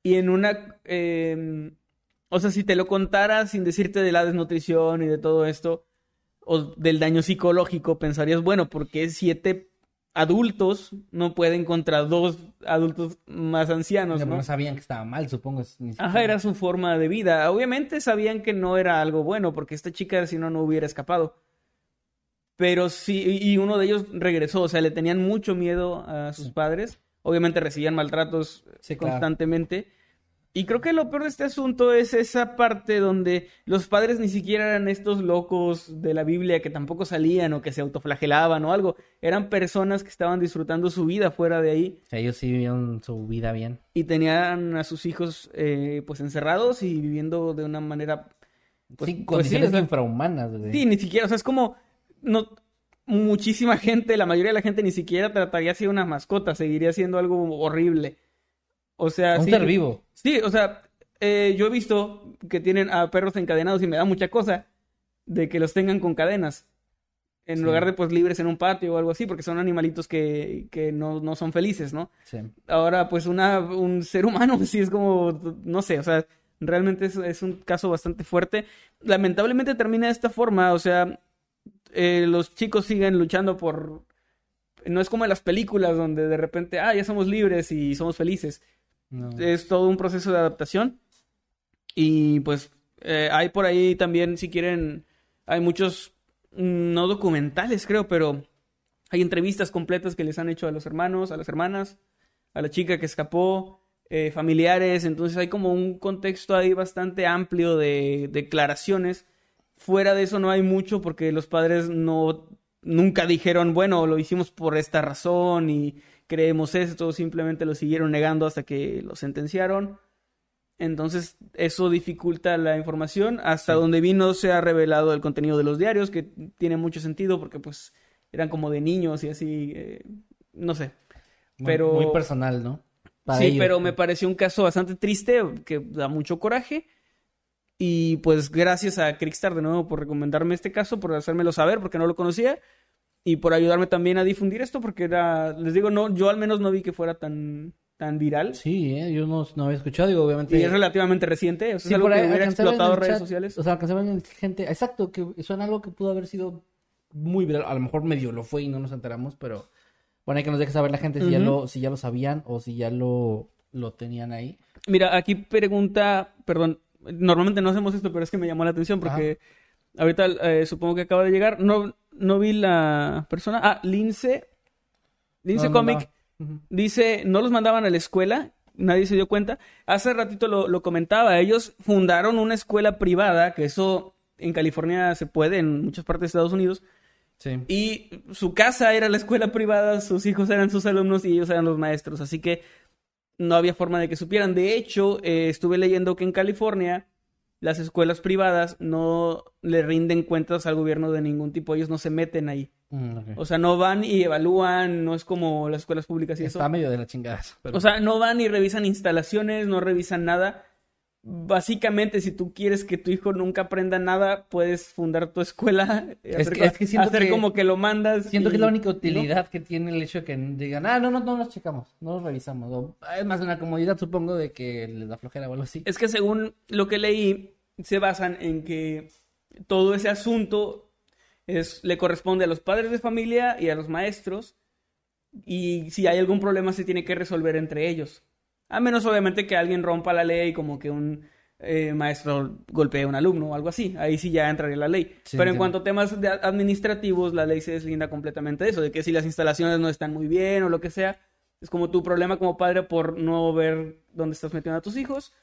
Y en una, eh, o sea, si te lo contara sin decirte de la desnutrición y de todo esto, o del daño psicológico, pensarías, bueno, ¿por qué siete adultos no pueden contra dos adultos más ancianos,
No,
no?
sabían que estaba mal, supongo.
Ajá, era su forma de vida. Obviamente sabían que no era algo bueno, porque esta chica si no, no hubiera escapado. Pero sí, y uno de ellos regresó, o sea, le tenían mucho miedo a sus
Sí.
padres. Obviamente recibían maltratos
Sí, claro.
Y creo que lo peor de este asunto es esa parte donde los padres ni siquiera eran estos locos de la Biblia que tampoco salían o que se autoflagelaban o algo. Eran personas que estaban disfrutando su vida fuera de ahí
O sea, ellos sí vivieron su vida bien.
y tenían a sus hijos eh, pues encerrados y viviendo de una manera pues,
sí,
pues,
condiciones
sí, o sea,
infrahumanas, güey.
sí, ni siquiera, o sea, es como no muchísima gente, la mayoría de la gente ni siquiera trataría así una mascota, seguiría siendo algo horrible. O sea,
Un
sí,
ser vivo.
Sí, o sea, eh, yo he visto que tienen a perros encadenados y me da mucha cosa de que los tengan con cadenas. En
Sí.
lugar de pues libres en un patio o algo así, porque son animalitos que, que no, no son felices, ¿no?
Sí.
Ahora, pues una, un ser humano sí es como, no sé, o sea, realmente es, es un caso bastante fuerte. Lamentablemente termina de esta forma, o sea, eh, los chicos siguen luchando por No es como en las películas donde de repente, ah, ya somos libres y somos felices. Es todo un proceso de adaptación. Y pues eh, hay por ahí también, si quieren, hay muchos, mm, no documentales creo, pero hay entrevistas completas que les han hecho a los hermanos, a las hermanas, a la chica que escapó, eh, familiares. Entonces hay como un contexto ahí bastante amplio de declaraciones. Fuera de eso no hay mucho porque los padres no nunca dijeron, bueno, lo hicimos por esta razón y creemos esto, simplemente lo siguieron negando hasta que lo sentenciaron. Entonces, eso dificulta la información. Hasta donde vi no se ha revelado el contenido de los diarios, que tiene mucho sentido porque pues eran como de niños y así, eh, no sé.
Muy-
Pero
Muy personal, ¿no? Para
sí,
ellos.
pero me pareció un caso bastante triste, que da mucho coraje. Y pues gracias a Crickstar de nuevo por recomendarme este caso, por hacérmelo saber, porque no lo conocía. Y por ayudarme también a difundir esto, porque era, les digo, no, yo al menos no vi que fuera tan, tan viral.
Sí, ¿eh? yo no, no había escuchado, digo, obviamente.
Y es relativamente reciente, o sea,
Sí,
es algo
por
que
ahí
hubiera
alcancé a ver en
explotado redes
chat,
sociales.
O sea, alcancé a ver en gente. Exacto, que suena algo que pudo haber sido muy viral. A lo mejor medio lo fue y no nos enteramos, pero bueno, hay que nos deje saber la gente si, ya, lo, si ya lo sabían o si ya lo, lo tenían ahí.
Mira, aquí pregunta, perdón, normalmente no hacemos esto, pero es que me llamó la atención porque ahorita eh, supongo que acaba de llegar. No, no vi la persona. Ah, Lince. Lince
No, no,
Comic dice, no los mandaban a la escuela, nadie se dio cuenta. Hace ratito lo, lo comentaba, ellos fundaron una escuela privada, que eso en California se puede, en muchas partes de Estados Unidos.
Sí.
Y su casa era la escuela privada, sus hijos eran sus alumnos y ellos eran los maestros. Así que no había forma de que supieran. De hecho, eh, estuve leyendo que en California las escuelas privadas no le rinden cuentas al gobierno de ningún tipo. Ellos no se meten ahí.
Mm.
O sea, no van y evalúan, no es como las escuelas públicas y eso.
Está medio de la chingada. pero-
O sea, no van y revisan instalaciones, no revisan nada. Básicamente, si tú quieres que tu hijo nunca aprenda nada, puedes fundar tu escuela, hacer,
que- es siento
hacer
que-
como que lo mandas.
Siento
y-
que es la única
¿no?
utilidad que tiene el hecho de que digan, ah, no, no, no los checamos, no los revisamos. O, es más una comodidad, supongo, de que les da flojera o algo así.
Es que según lo que leí, se basan en que todo ese asunto es, le corresponde a los padres de familia y a los maestros. Y si hay algún problema, se tiene que resolver entre ellos. A menos, obviamente, que alguien rompa la ley, como que un eh, maestro golpee a un alumno o algo así. Ahí sí ya entraría la ley.
Sí,
Pero en cuanto a temas de- administrativos, la ley se deslinda completamente de eso, de que si las instalaciones no están muy bien o lo que sea, es como tu problema como padre por no ver dónde estás metiendo a tus hijos.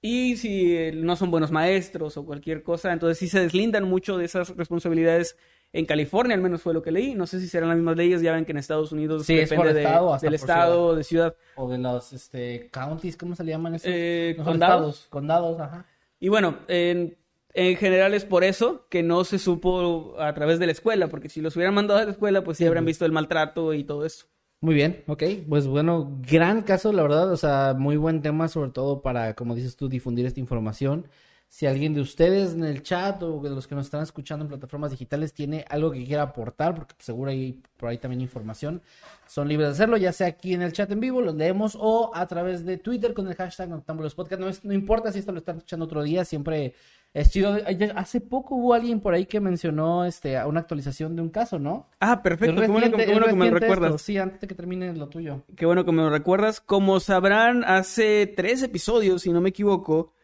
Y si eh, no son buenos maestros o cualquier cosa, entonces sí se deslindan mucho de esas responsabilidades en California, al menos fue lo que leí. No sé si serán las mismas leyes, ya ven que en Estados Unidos
Sí, es
depende de-
hasta
del
por
estado, de ciudad.
O de los este, counties, ¿cómo se le llaman esos?
Eh,
No
condados.
estados, condados, ajá.
Y bueno, en, en general es por eso que no se supo a través de la escuela, porque si los hubieran mandado a la escuela, pues sí habrían visto el maltrato y todo eso.
Muy bien, ok. Pues bueno, gran caso, la verdad. O sea, muy buen tema, sobre todo para, como dices tú, difundir esta información. Si alguien de ustedes en el chat o de los que nos están escuchando en plataformas digitales tiene algo que quiera aportar, porque seguro hay por ahí también información, son libres de hacerlo, ya sea aquí en el chat en vivo, los leemos, o a través de Twitter con el hashtag Noctámbulos Podcast. No, es- no importa si esto lo están escuchando otro día, siempre es chido. Hace poco hubo alguien por ahí que mencionó este, una actualización de un caso, ¿no?
Ah, perfecto, qué bueno, qué bueno que me
esto.
recuerdas.
Sí, antes de que termine lo tuyo.
Qué bueno que me lo recuerdas. Como sabrán, hace tres episodios, si no me equivoco,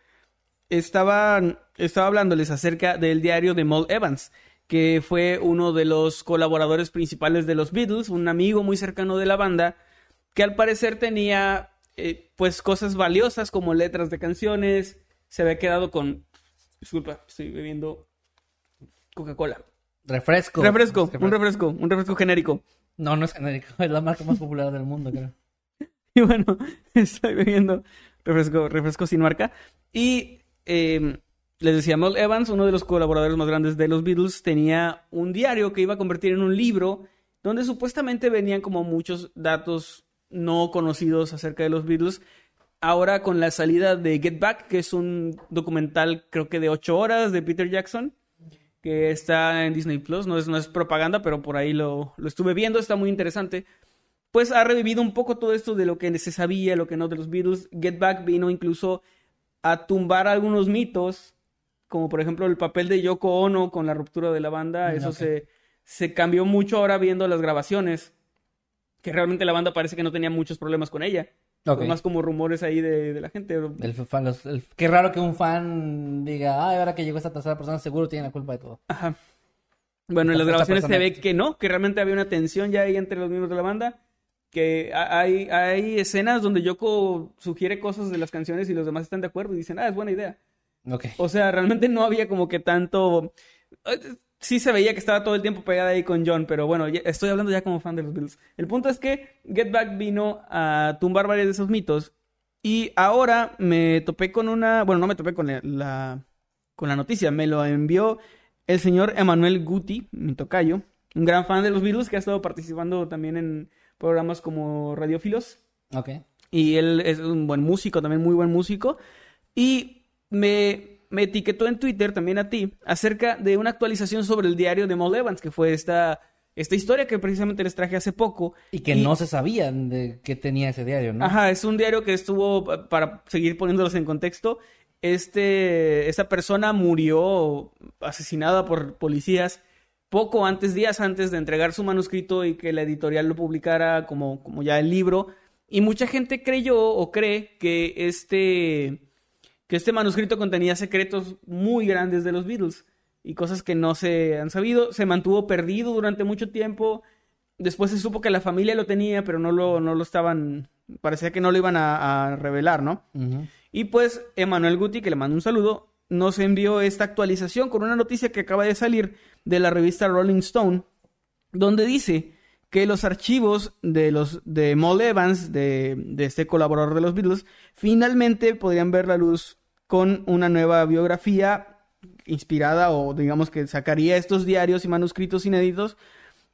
estaban, estaba hablándoles acerca del diario de Maul Evans, que fue uno de los colaboradores principales de los Beatles, un amigo muy cercano de la banda, que al parecer tenía eh, pues cosas valiosas como letras de canciones, se había quedado con... Disculpa, estoy bebiendo Coca-Cola.
Refresco.
Refresco,
Es
un refresco, un refresco genérico.
No, no es genérico. Es la marca más popular del mundo, creo.
Y bueno, estoy bebiendo refresco, refresco sin marca. Y eh, les decía, Mel Evans, uno de los colaboradores más grandes de los Beatles, tenía un diario que iba a convertir en un libro donde supuestamente venían como muchos datos no conocidos acerca de los Beatles. Ahora con la salida de Get Back, que es un documental creo que de ocho horas de Peter Jackson, que está en Disney Plus, no es, no es propaganda, pero por ahí lo, lo estuve viendo, está muy interesante pues ha revivido un poco todo esto de lo que se sabía, lo que no de los Beatles. Get Back vino incluso a tumbar algunos mitos, como por ejemplo el papel de Yoko Ono con la ruptura de la banda.
Mm,
Eso
ok.
se, se cambió mucho ahora viendo las grabaciones. que realmente la banda parece que no tenía muchos problemas con ella.
Ok.
Fue más como rumores ahí de, de la gente.
El fan, los- el- qué raro que un fan diga, ahora que llegó esta tercera persona, seguro tiene la culpa de todo.
Ajá. Bueno, en las
Esta
grabaciones se ve que no, que realmente había una tensión ya ahí entre los miembros de la banda. Que ha- hay, hay escenas donde Yoko sugiere cosas de las canciones y los demás están de acuerdo y dicen, ah, es buena idea.
Ok.
O sea, realmente no había como que tanto... eh, Sí se veía que estaba todo el tiempo pegada ahí con John, pero bueno, estoy hablando ya como fan de los Beatles. El punto es que Get Back vino a tumbar varios de esos mitos y ahora me topé con una... Bueno, no me topé con la- la, con la noticia, me lo envió el señor Emanuel Guti, mi tocayo, un gran fan de los Beatles que ha estado participando también en programas como Radiófilos.
Ok.
Y él es un buen músico, también muy buen músico. Y me, me etiquetó en Twitter, también a ti, acerca de una actualización sobre el diario de Moll Evans, que fue esta, esta historia que precisamente les traje hace poco.
Y que no se sabían de qué tenía ese diario, ¿no?
Ajá, es un diario que estuvo, pa- para seguir poniéndolos en contexto, este, esta persona murió asesinada por policías poco antes, días antes de entregar su manuscrito y que la editorial lo publicara como, como ya el libro. Y mucha gente creyó o cree que este, que este manuscrito contenía secretos muy grandes de los Beatles y cosas que no se han sabido. Se mantuvo perdido durante mucho tiempo. Después se supo que la familia lo tenía, pero no lo, no lo estaban, parecía que no lo iban a, a revelar, ¿no? Y pues Emanuel Guti, que le mando un saludo, nos envió esta actualización con una noticia que acaba de salir de la revista Rolling Stone, donde dice que los archivos de los de Moll Evans, de, de este colaborador de los Beatles, finalmente podrían ver la luz con una nueva biografía inspirada o digamos que sacaría estos diarios y manuscritos inéditos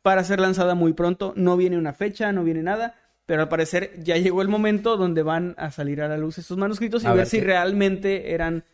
para ser lanzada muy pronto. No viene una fecha, no viene nada, pero al parecer ya llegó el momento donde van a salir a la luz estos manuscritos y
A
ver,
ver
si
qué-
realmente eran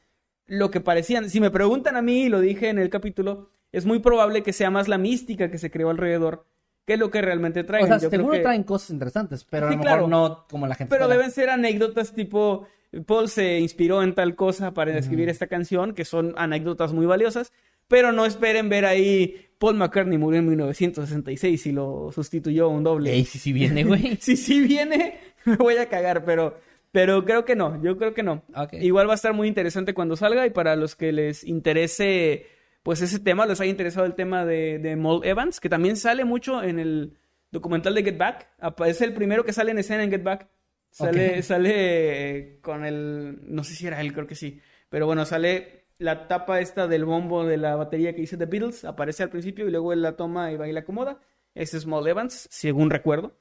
lo que parecían. Si me preguntan a mí, y lo dije en el capítulo, es muy probable que sea más la mística que se creó alrededor que lo que realmente
O
traigan.
sea,
Yo creo
seguro
que-
traen cosas interesantes, pero a
Sí,
lo mejor
claro.
no como la gente
pero
espera.
deben ser anécdotas tipo, Paul se inspiró en tal cosa para escribir esta canción, que son anécdotas muy valiosas, pero no esperen ver ahí Paul McCartney murió en 1966 y lo sustituyó un doble.
Ey, sí, sí viene, güey.
si sí viene, me voy a cagar, pero, pero creo que no, yo creo que no. Igual va a estar muy interesante cuando salga y para los que les interese, pues ese tema, les haya interesado el tema de, de Moll Evans, que también sale mucho en el documental de Get Back. Es el primero que sale en escena en Get Back. Sale, sale eh, con el, no sé si era él, creo que sí, pero bueno, sale la tapa esta del bombo de la batería que dice The Beatles, aparece al principio y luego él la toma y va y la acomoda. Ese es Moll Evans, según recuerdo.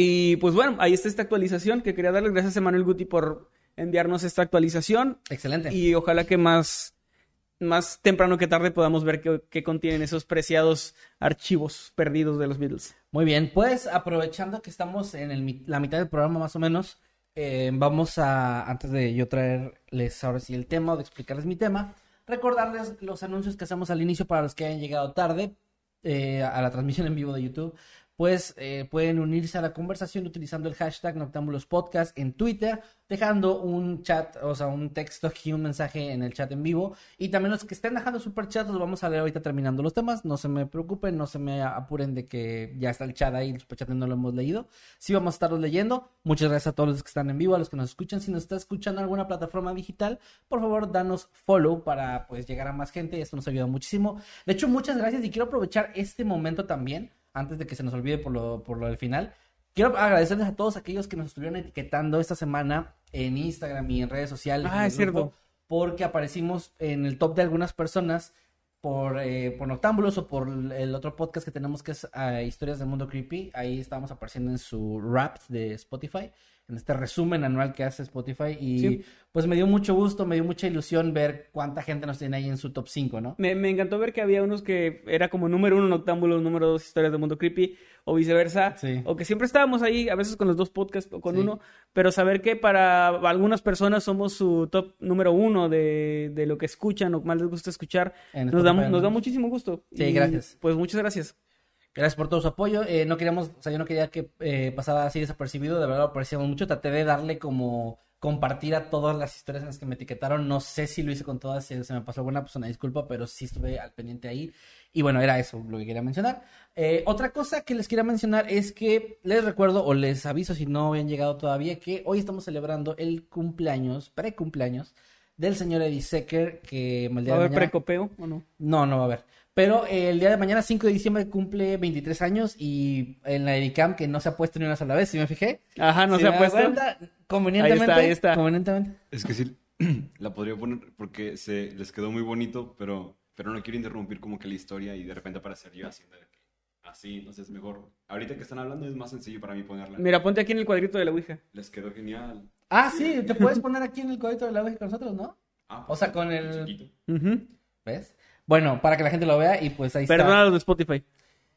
Y pues bueno, ahí está esta actualización que quería darles gracias a Manuel Guti por enviarnos esta actualización
Excelente.
y ojalá que más, más temprano que tarde podamos ver qué, qué contienen esos preciados archivos perdidos de los Beatles.
Muy bien, pues aprovechando que estamos en el la mitad del programa más o menos, eh, vamos a, antes de yo traerles ahora sí el tema o de explicarles mi tema, recordarles los anuncios que hacemos al inicio para los que hayan llegado tarde eh, a la transmisión en vivo de YouTube. Pues eh, pueden unirse a la conversación utilizando el hashtag Noctámbulos Podcast en Twitter, dejando un chat, o sea, un texto aquí, un mensaje en el chat en vivo. Y también los que estén dejando superchats los vamos a leer ahorita terminando los temas. No se me preocupen, no se me apuren de que ya está el chat ahí, el superchat no lo hemos leído. Sí vamos a estarlos leyendo. Muchas gracias a todos los que están en vivo, a los que nos escuchan. Si nos está escuchando alguna plataforma digital, por favor, danos follow para pues llegar a más gente. Esto nos ayuda muchísimo. De hecho, muchas gracias y quiero aprovechar este momento también, antes de que se nos olvide por lo, por lo del final. Quiero agradecerles a todos aquellos que nos estuvieron etiquetando esta semana en Instagram y en redes sociales.
Ah, es cierto.
Porque aparecimos en el top de algunas personas por, eh, por Noctámbulos o por el otro podcast que tenemos que es ah, Historias del Mundo Creepy. Ahí estábamos apareciendo en su rap de Spotify, en este resumen anual que hace Spotify. Y
Sí.
pues me dio mucho gusto, me dio mucha ilusión ver cuánta gente nos tiene ahí en su top 5, ¿no?
Me, me encantó ver que había unos que era como número uno Noctámbulos, número dos Historias del Mundo Creepy, o viceversa.
Sí.
O que siempre estábamos ahí, a veces con los dos podcasts o con
Sí.
uno, pero saber que para algunas personas somos su top número uno de, de lo que escuchan o más les gusta escuchar, nos da, nos da muchísimo gusto.
Sí,
Y,
gracias.
Pues muchas gracias.
Gracias por todo su apoyo. Eh, no queríamos, o sea, yo no quería que eh, pasara así desapercibido. De verdad lo apreciamos mucho. Traté de darle como compartir todas las historias en las que me etiquetaron. No sé si lo hice con todas, si se me pasó alguna, pues una disculpa, pero sí estuve al pendiente ahí. Y bueno, era eso lo que quería mencionar. Eh, otra cosa que les quería mencionar es que les recuerdo o les aviso si no habían llegado todavía que hoy estamos celebrando el cumpleaños, pre-cumpleaños del señor Eddie Secker, que
¿Va a haber precopeo o no?
No, no va a haber. Pero eh, el día de mañana, 5 de diciembre, cumple 23 años y en la Edicam, que no se ha puesto ni una sola vez, si me fijé.
Ajá, no
Si
se ha puesto.
cuenta, convenientemente.
Ahí está, ahí está.
Convenientemente.
Es que sí, la podría poner porque se les quedó muy bonito, pero, pero no quiero interrumpir como que la historia y de repente aparecer yo haciendo de que así, entonces mejor. Ahorita que están hablando es más sencillo para mí ponerla.
Mira, ponte aquí en el cuadrito de la Ouija.
Les quedó genial.
Ah, sí, te puedes poner aquí en el cuadrito de la Ouija con nosotros, ¿no?
Ah,
O sea, con el-
chiquito.
¿Ves? Bueno, para que la gente lo vea y pues ahí
Perdona a
está.
los de Spotify.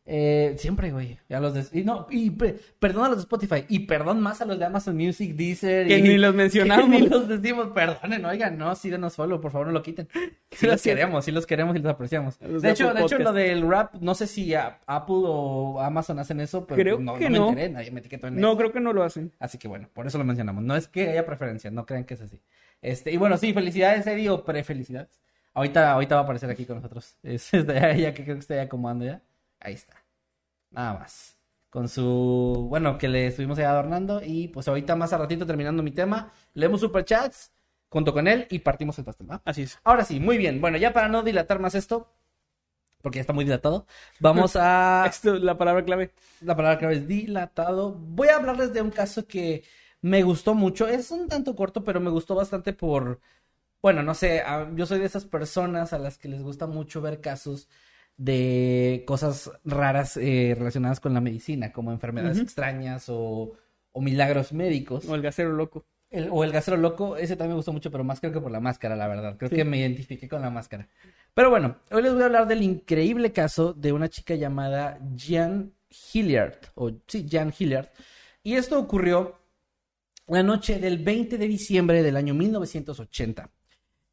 Eh, siempre, güey. A los de... Y no, y pe- perdón a los de Spotify. Y perdón más a los de Amazon Music, Deezer.
Que
y-
ni los mencionamos.
Que ni los decimos. Perdonen, oigan, no, sí denos follow, por favor, no lo quiten. Sí los queremos, sí los queremos y los apreciamos.
Los
De
de
hecho,
Apple
de hecho, lo del rap, no sé si Apple o Amazon hacen eso, pero
Creo
no,
que
no me enteré, nadie me etiquetó en
No,
eso.
creo que no lo hacen.
Así que bueno, por eso lo mencionamos. No es que haya preferencia, no crean que es así. Este, y bueno, sí, felicidades, Eddie, o pre-felicidades. Ahorita, ahorita va a aparecer aquí con nosotros. Es, allá, ya que creo que está ya acomodando ya. Ahí está. Nada más. Con su, bueno, que le estuvimos ahí adornando. Y pues ahorita más a ratito terminando mi tema, leemos superchats junto con él y partimos el pastel, ¿va?
Así es.
Ahora sí, muy bien. Bueno, ya para no dilatar más esto, porque ya está muy dilatado, vamos a...
Esto la palabra clave.
La palabra clave es dilatado. Voy a hablarles de un caso que me gustó mucho. Es un tanto corto, pero me gustó bastante por... Bueno, no sé, yo soy de esas personas a las que les gusta mucho ver casos de cosas raras eh, relacionadas con la medicina, como enfermedades extrañas o, o milagros médicos.
O el gasero loco.
El- o el gasero loco, ese también me gustó mucho, pero más creo que por la máscara, la verdad. Creo
Sí.
que me identifiqué con la máscara. Pero bueno, hoy les voy a hablar del increíble caso de una chica llamada Jan Hilliard, o sí, Jan Hilliard. Y esto ocurrió la noche del 20 de diciembre del año 1980.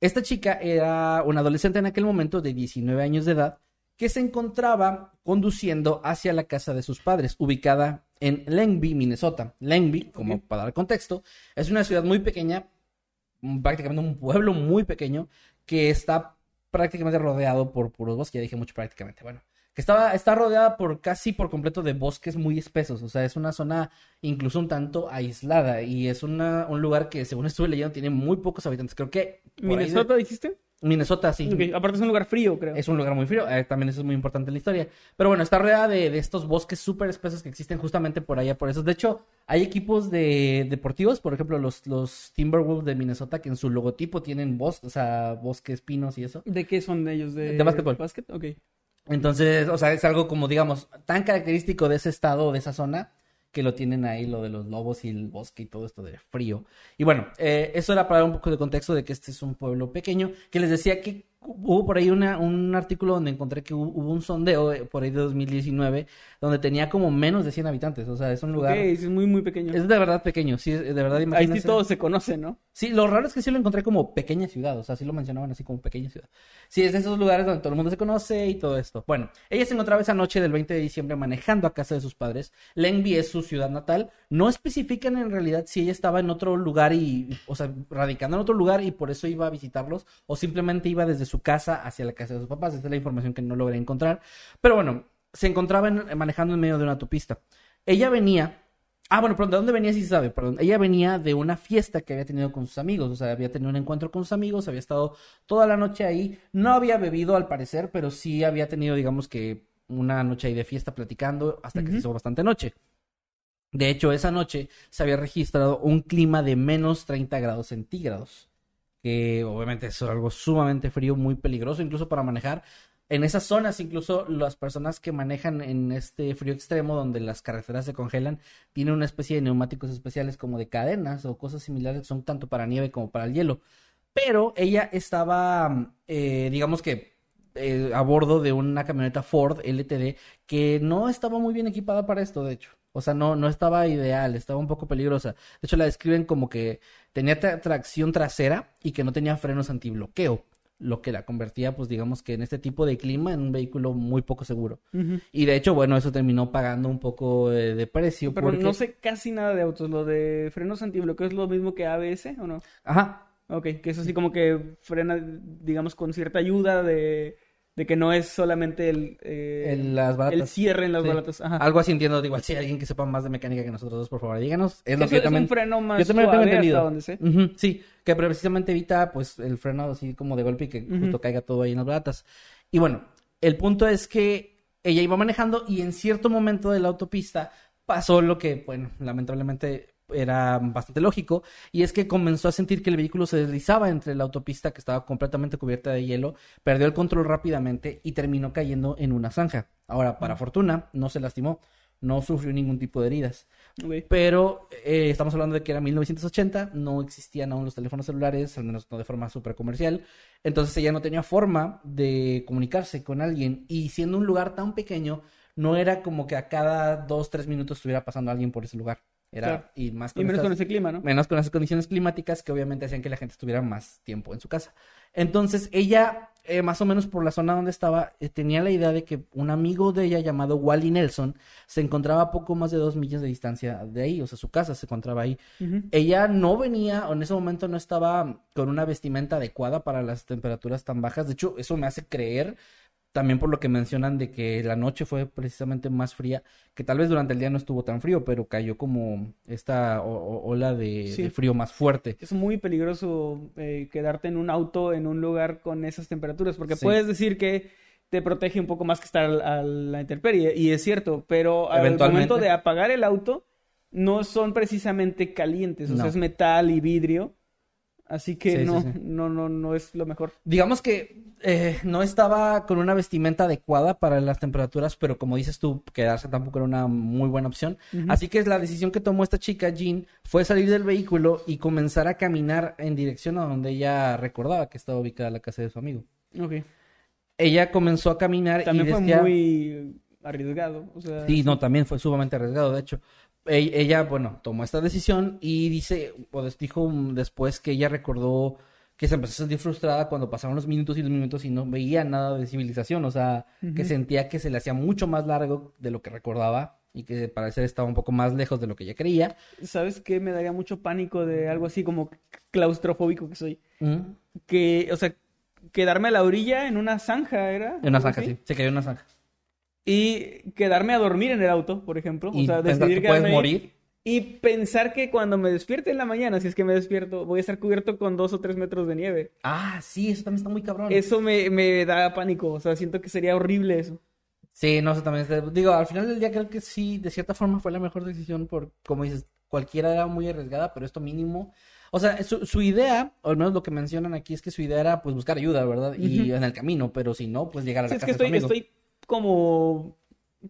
Esta chica era una adolescente en aquel momento de 19 años de edad que se encontraba conduciendo hacia la casa de sus padres, ubicada en Langby, Minnesota. Langby, como para dar contexto, es una ciudad muy pequeña, prácticamente un pueblo muy pequeño, que está prácticamente rodeado por puros bosques, ya dije mucho prácticamente, bueno, que estaba, está rodeada por casi por completo de bosques muy espesos, o sea, es una zona incluso un tanto aislada y es una, un lugar que, según estuve leyendo, tiene muy pocos habitantes, creo que... de-
¿Minnesota dijiste?
Minnesota, sí.
Aparte es un lugar frío, creo.
Es un lugar muy frío, eh, también eso es muy importante en la historia. Pero bueno, está rodeada de, de estos bosques súper espesos que existen justamente por allá, por eso. De hecho, hay equipos de deportivos, por ejemplo, los, los Timberwolves de Minnesota, que en su logotipo tienen bosques, o sea, bosques, pinos y eso.
¿De qué son ellos? ¿De,
De básquetbol.
¿Básquet? Ok.
Entonces, o sea, es algo como, digamos, tan característico de ese estado de esa zona que lo tienen ahí, lo de los lobos y el bosque y todo esto de frío. Y bueno, eh, eso era para dar un poco de contexto de que este es un pueblo pequeño, que les decía que hubo por ahí una, un artículo donde encontré que hubo, hubo un sondeo eh, por ahí de 2019 donde tenía como menos de 100 habitantes, o sea, es un lugar...
Ok, es muy, muy pequeño.
Es de verdad pequeño, sí, de verdad
Ahí sí
imagínense.
todos se conocen, ¿no?
Sí, lo raro es que sí lo encontré como pequeña ciudad, o sea, sí lo mencionaban así como pequeña ciudad. Sí, es de esos lugares donde todo el mundo se conoce y todo esto. Bueno, ella se encontraba esa noche del 20 de diciembre manejando a casa de sus padres. Langby es su ciudad natal. No especifican en realidad si ella estaba en otro lugar y, o sea, radicando en otro lugar y por eso iba a visitarlos o simplemente iba desde su casa hacia la casa de sus papás. Esa es la información que no logré encontrar. Pero bueno, se encontraba en- manejando en medio de una autopista. Ella venía Ah, bueno, perdón, ¿de dónde venía? Sí se sabe, perdón. Ella venía de una fiesta que había tenido con sus amigos, o sea, había tenido un encuentro con sus amigos, había estado toda la noche ahí, no había bebido al parecer, pero sí había tenido, digamos que, una noche ahí de fiesta platicando hasta que se hizo bastante noche. De hecho, esa noche se había registrado un clima de menos 30 grados centígrados, que obviamente es algo sumamente frío, muy peligroso, incluso para manejar. En esas zonas, incluso las personas que manejan en este frío extremo, donde las carreteras se congelan, tienen una especie de neumáticos especiales como de cadenas o cosas similares que son tanto para nieve como para el hielo. Pero ella estaba, eh, digamos que, eh, a bordo de una camioneta Ford LTD que no estaba muy bien equipada para esto, de hecho. O sea, no, no estaba ideal, estaba un poco peligrosa. De hecho, la describen como que tenía tra- tracción trasera y que no tenía frenos antibloqueo. lo que la convertía, pues digamos que en este tipo de clima, en un vehículo muy poco seguro. Y de hecho, bueno, eso terminó pagando un poco eh, de precio.
Pero
porque...
no sé casi nada de autos. Lo de frenos antibloqueo es lo mismo que ABS, ¿o no?
Ajá,
Ok, que es así como que frena, digamos, con cierta ayuda de, de que no es solamente el, eh,
En las baratas.
el cierre en las
Sí.
balatas. Ajá.
Algo así entiendo. Igual, si hay alguien que sepa más de mecánica que nosotros dos, por favor, díganos. Es lo que yo
es
también...
un freno más
yo también lo tengo
suave
entendido.
hasta donde sé.
Sí, que precisamente evita pues el freno así como de golpe y que justo caiga todo ahí en las baratas. Y bueno, el punto es que ella iba manejando y en cierto momento de la autopista pasó lo que, bueno, lamentablemente era bastante lógico, y es que comenzó a sentir que el vehículo se deslizaba entre la autopista que estaba completamente cubierta de hielo, perdió el control rápidamente y terminó cayendo en una zanja. Ahora, para fortuna, no se lastimó, no sufrió ningún tipo de heridas. Pero eh, estamos hablando de que era 1980, no existían aún los teléfonos celulares, al menos no de forma súper comercial. Entonces ella no tenía forma de comunicarse con alguien y siendo un lugar tan pequeño, no era como que a cada dos, tres minutos estuviera pasando alguien por ese lugar. Era,
Claro.
y más
Y menos con ese clima, ¿no?
menos con las condiciones climáticas que obviamente hacían que la gente estuviera más tiempo en su casa. Entonces ella, eh, más o menos por la zona donde estaba, eh, tenía la idea de que un amigo de ella llamado Wally Nelson se encontraba a poco más de dos millas de distancia de ahí, o sea, su casa se encontraba ahí. Ella no venía, o en ese momento no estaba con una vestimenta adecuada para las temperaturas tan bajas. De hecho, eso me hace creer, también por lo que mencionan de que la noche fue precisamente más fría, que tal vez durante el día no estuvo tan frío, pero cayó como esta ola de,
Sí.
de frío más fuerte.
Es muy peligroso eh, quedarte en un auto en un lugar con esas temperaturas, porque
Sí.
puedes decir que te protege un poco más que estar a la intemperie, y es cierto, pero al momento de apagar el auto, no son precisamente calientes, o
No.
sea, es metal y vidrio, así que
Sí,
no,
sí.
no, no, no es lo mejor.
Digamos que eh, no estaba con una vestimenta adecuada para las temperaturas, pero como dices tú, quedarse tampoco era una muy buena opción. Así que la decisión que tomó esta chica, Jean, fue salir del vehículo y comenzar a caminar en dirección a donde ella recordaba que estaba ubicada la casa de su amigo.
Ok.
Ella comenzó a caminar
También
y
fue
decía...
muy arriesgado, o sea,
Sí, no, también fue sumamente arriesgado, de hecho. E- Ella, bueno, tomó esta decisión y dice, pues dijo después que ella recordó que se empezó a sentir frustrada cuando pasaron los minutos y los minutos y no veía nada de civilización, o sea, que sentía que se le hacía mucho más largo de lo que recordaba y que parecer estaba un poco más lejos de lo que ella creía.
¿Sabes qué? Me daría mucho pánico de algo así como claustrofóbico que soy.
Mm.
Que, o sea, quedarme a la orilla en una zanja, ¿era?
En una
¿Algo
zanja,
así?
sí, se cayó en una zanja.
Y quedarme a dormir en el auto, por ejemplo.
Y
o sea, decidir
que puedes morir.
Y pensar que cuando me despierte en la mañana, si es que me despierto, voy a estar cubierto con dos o tres metros de nieve.
Ah, sí, eso también está muy cabrón.
Eso me, me da pánico. O sea, siento que sería horrible eso.
Sí, no, eso también está- Digo, al final del día creo que sí, de cierta forma fue la mejor decisión por, como dices, cualquiera era muy arriesgada, pero esto mínimo. O sea, su, su idea, o al menos lo que mencionan aquí, es que su idea era pues buscar ayuda, ¿verdad? Y en el camino, pero si no, pues llegar a la
Sí, es
casa
que
de su
estoy, estoy como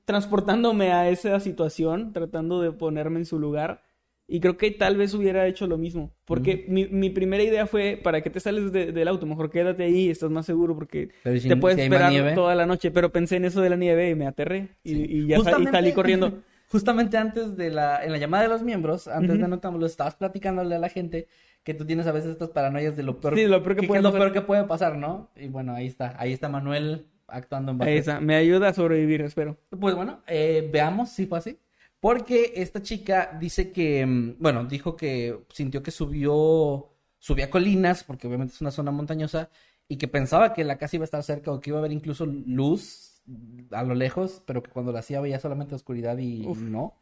transportándome a esa situación, tratando de ponerme en su lugar. Y creo que tal vez hubiera hecho lo mismo. Porque mi, mi primera idea fue, ¿para qué te sales de- del auto? Mejor quédate ahí, estás más seguro porque
Pero ¿y si-
te puedes
si
esperar toda la noche. Pero pensé en eso de la nieve y me aterré. Y,
Sí.
y ya y salí corriendo.
Justamente antes de la, en la llamada de los miembros, antes de anotarlo, estabas platicándole a la gente que tú tienes a veces estas paranoias de lo peor,
Sí, lo peor que puede
es lo
pasar.
peor que puede pasar, ¿no? Y bueno, ahí está, ahí está Manuel actuando en base a
Ahí
eso.
está, me ayuda a sobrevivir, espero.
Pues bueno, eh, veamos si fue así. Porque esta chica dice que, mm, bueno, dijo que sintió que subió, subía colinas, porque obviamente es una zona montañosa, y que pensaba que la casa iba a estar cerca o que iba a haber incluso luz a lo lejos, pero que cuando la hacía veía solamente oscuridad y
Uf,
no.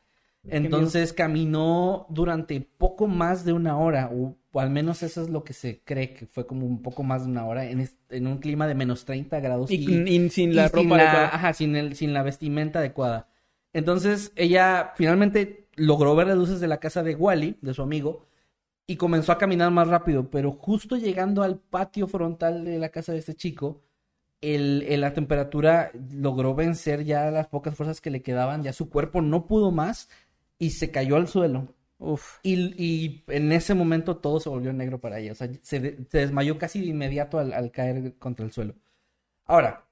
Entonces caminó durante poco más de una hora, o, o al menos eso es lo que se cree, que fue como un poco más de una hora, en, en un clima de menos 30 grados.
Y, y sin la
y sin
ropa
la-
adecuada.
ajá, sin el, sin la vestimenta adecuada. Entonces, ella finalmente logró ver las luces de la casa de Wally, de su amigo, y comenzó a caminar más rápido, pero justo llegando al patio frontal de la casa de este chico, el, el- la temperatura logró vencer ya las pocas fuerzas que le quedaban, ya su cuerpo no pudo más y se cayó al suelo.
Uf.
Y, y en ese momento todo se volvió negro para ella. O sea, se, de- se desmayó casi de inmediato al, al caer contra el suelo. Ahora,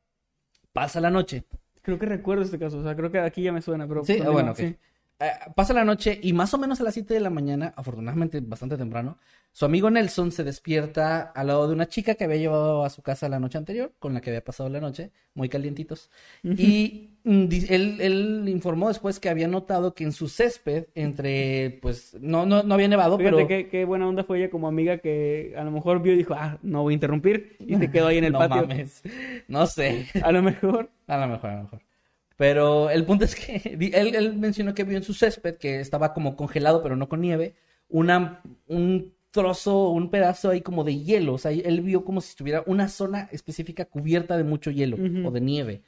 pasa la noche.
Creo que recuerdo este caso. O sea, creo que aquí ya me suena, pero...
Sí, ah, bueno,
sí.
Eh, pasa la noche y más o menos a las 7 de la mañana, afortunadamente bastante temprano, su amigo Nelson se despierta al lado de una chica que había llevado a su casa la noche anterior, con la que había pasado la noche, muy calientitos. Y él, él informó después que había notado que en su césped, entre, pues, no, no, no había nevado,
Fíjate
pero...
qué, qué buena onda fue ella como amiga que a lo mejor vio y dijo, ah, no voy a interrumpir. Y se quedó ahí en el
no
patio.
mames. No sé.
A lo mejor.
A lo mejor, a lo mejor. Pero el punto es que él, él mencionó que vio en su césped, que estaba como congelado, pero no con nieve, una, un trozo, un pedazo ahí como de hielo. O sea, él vio como si estuviera una zona específica cubierta de mucho hielo
Ujú.
o de nieve.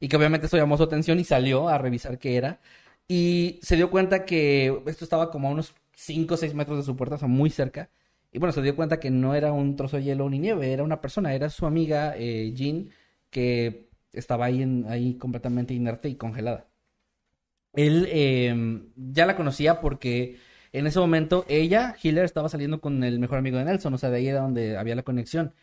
Y que obviamente eso llamó su atención y salió a revisar qué era. Y se dio cuenta que esto estaba como a unos 5 o 6 metros de su puerta, o sea, muy cerca. Y bueno, se dio cuenta que no era un trozo de hielo ni nieve, era una persona, era su amiga eh, Jean, que estaba ahí, en, ahí completamente inerte y congelada. Él eh, ya la conocía porque en ese momento ella, Hiller, estaba saliendo con el mejor amigo de Nelson, o sea, de ahí era donde había la conexión.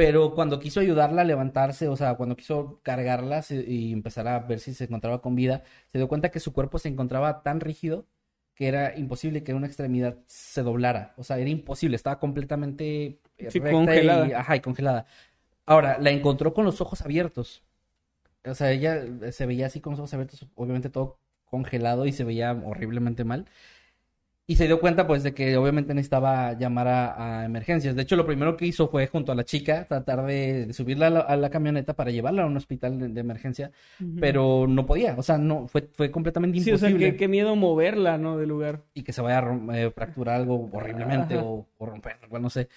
Pero cuando quiso ayudarla a levantarse, o sea, cuando quiso cargarla y empezar a ver si se encontraba con vida, se dio cuenta que su cuerpo se encontraba tan rígido que era imposible que una extremidad se doblara. O sea, era imposible, estaba completamente
Sí,
recta
congelada.
y, ajá, y congelada. Ahora, la encontró con los ojos abiertos. O sea, ella se veía así con los ojos abiertos, obviamente todo congelado y se veía horriblemente mal. Y se dio cuenta, pues, de que obviamente necesitaba llamar a, a emergencias. De hecho, lo primero que hizo fue, junto a la chica, tratar de, de subirla a la, a la camioneta para llevarla a un hospital de, de emergencia, pero no podía. O sea, no, fue, fue completamente
Sí, o sea,
imposible.
qué, qué miedo moverla, ¿no? Del lugar.
Y que se vaya a eh, fracturar algo horriblemente
Ajá.
o, o romper, igual no sé.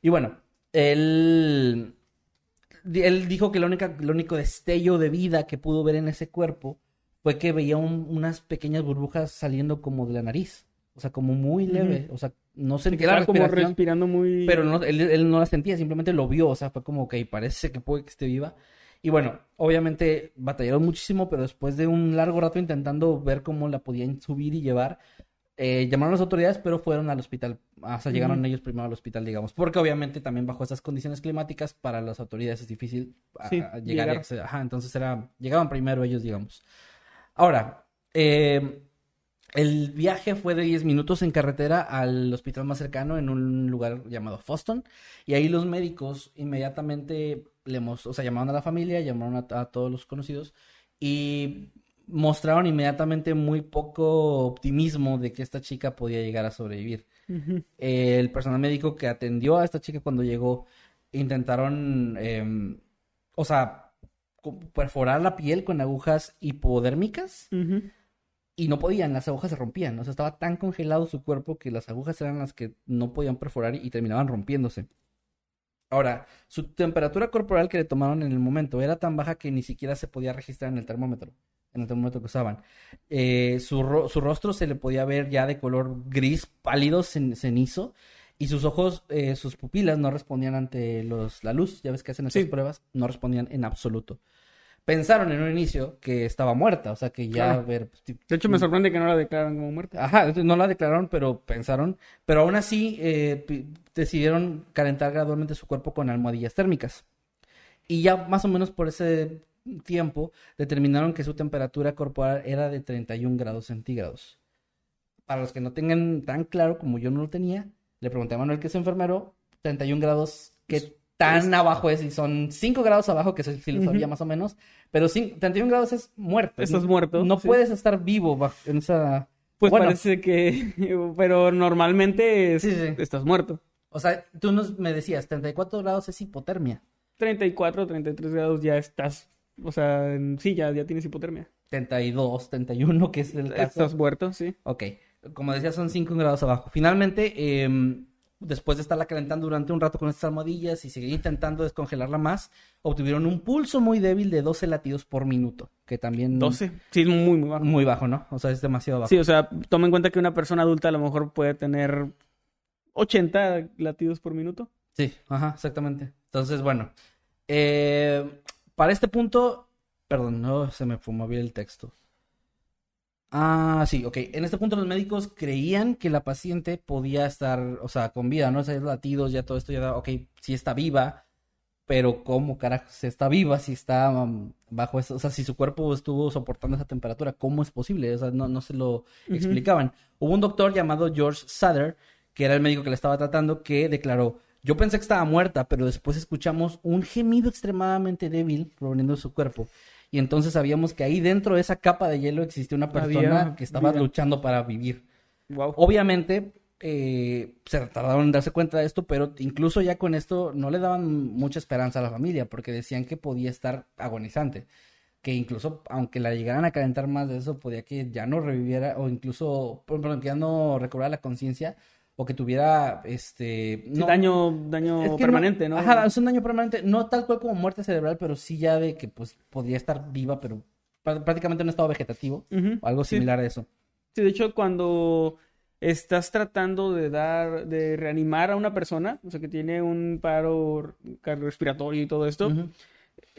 Y bueno, él, él dijo que la única, el único destello de vida que pudo ver en ese cuerpo fue que veía un- unas pequeñas burbujas saliendo como de la nariz. O sea, como muy leve. O sea, no sentía la
como
respiración.
respirando muy...
Pero no, él, él no la sentía, simplemente lo vio, o sea, fue como que parece que puede que esté viva. Y bueno, obviamente batallaron muchísimo, pero después de un largo rato intentando ver cómo la podían subir y llevar, eh, llamaron a las autoridades, pero fueron al hospital, o sea, llegaron ellos primero al hospital, digamos, porque obviamente también bajo estas condiciones climáticas para las autoridades es difícil a-
Sí,
a llegar, y
llegar.
Ajá, entonces era, llegaban primero ellos, digamos. Ahora, eh, el viaje fue de 10 minutos en carretera al hospital más cercano en un lugar llamado Foston. Y ahí los médicos inmediatamente le o sea, llamaron a la familia, llamaron a, a todos los conocidos y mostraron inmediatamente muy poco optimismo de que esta chica podía llegar a sobrevivir. El personal médico que atendió a esta chica cuando llegó intentaron, em, o sea, perforar la piel con agujas hipodérmicas. Y no podían, las agujas se rompían, o sea, estaba tan congelado su cuerpo que las agujas eran las que no podían perforar y terminaban rompiéndose. Ahora, su temperatura corporal que le tomaron en el momento era tan baja que ni siquiera se podía registrar en el termómetro, en el termómetro que usaban. Eh, su, ro- su rostro se le podía ver ya de color gris pálido, cen- cenizo, y sus ojos, eh, sus pupilas no respondían ante los, la luz, ya ves que hacen esas
Sí.
pruebas, no respondían en absoluto. Pensaron en un inicio que estaba muerta, o sea, que ya...
Claro.
ver,
De hecho, me sorprende que no la declaran como muerta.
Ajá, no la declararon, pero pensaron. Pero aún así eh, decidieron calentar gradualmente su cuerpo con almohadillas térmicas. Y ya más o menos por ese tiempo determinaron que su temperatura corporal era de 31 grados centígrados. Para los que no tengan tan claro como yo no lo tenía, le pregunté a Manuel que es enfermero, 31 grados, ¿qué tan abajo es? Y son 5 grados abajo, que sí lo sabía más o menos, pero cin- 31 grados es muerto.
Estás muerto,
No
sí.
puedes estar vivo bajo- en esa...
Pues
Bueno.
parece que... Pero normalmente es-
Sí, sí.
estás muerto.
O sea, tú nos me decías, 34 grados es hipotermia.
34, 33 grados ya estás... O sea, sí, ya, ya tienes hipotermia.
32, 31, que es el caso.
Estás muerto, sí.
Ok, como decía, son 5 grados abajo. Finalmente, em, después de estarla calentando durante un rato con estas almohadillas y seguir intentando descongelarla más, obtuvieron un pulso muy débil de 12 latidos por minuto, que también...
12. Sí, es muy, muy bajo.
Muy bajo, ¿no? O sea, es demasiado bajo.
Sí, o sea, toma en cuenta que una persona adulta a lo mejor puede tener 80 latidos por minuto.
Sí, ajá, exactamente. Entonces, bueno, eh, para este punto, perdón, no se me fumó bien el texto. Ah, sí, ok. En este punto los médicos creían que la paciente podía estar, o sea, con vida, ¿no? O sea, latidos, ya todo esto, ya, ok, sí está viva, pero cómo carajo se está viva si está um, bajo eso, o sea, si su cuerpo estuvo soportando esa temperatura, ¿cómo es posible? O sea, no, no se lo explicaban. Hubo un doctor llamado George Sutter, que era el médico que la estaba tratando, que declaró, yo pensé que estaba muerta, pero después escuchamos un gemido extremadamente débil proveniendo de su cuerpo. Y entonces sabíamos que ahí dentro de esa capa de hielo existía una persona
Había
que estaba
vida.
luchando para vivir.
Wow.
Obviamente, eh, se tardaron en darse cuenta de esto, pero incluso ya con esto no le daban mucha esperanza a la familia, porque decían que podía estar agonizante. Que incluso, aunque la llegaran a calentar más de eso, podía que ya no reviviera, o incluso, por ejemplo, ya no recobrara la conciencia, o que tuviera este.
Sí, daño daño
es que
permanente, ¿no?
Ajá, es un daño permanente, no tal cual como muerte cerebral, pero sí ya de que pues podría estar viva, pero prá- prácticamente en un estado vegetativo, o algo
sí.
similar a eso.
Sí, de hecho, cuando estás tratando de dar, de reanimar a una persona, o sea, que tiene un paro cardiorrespiratorio y todo esto.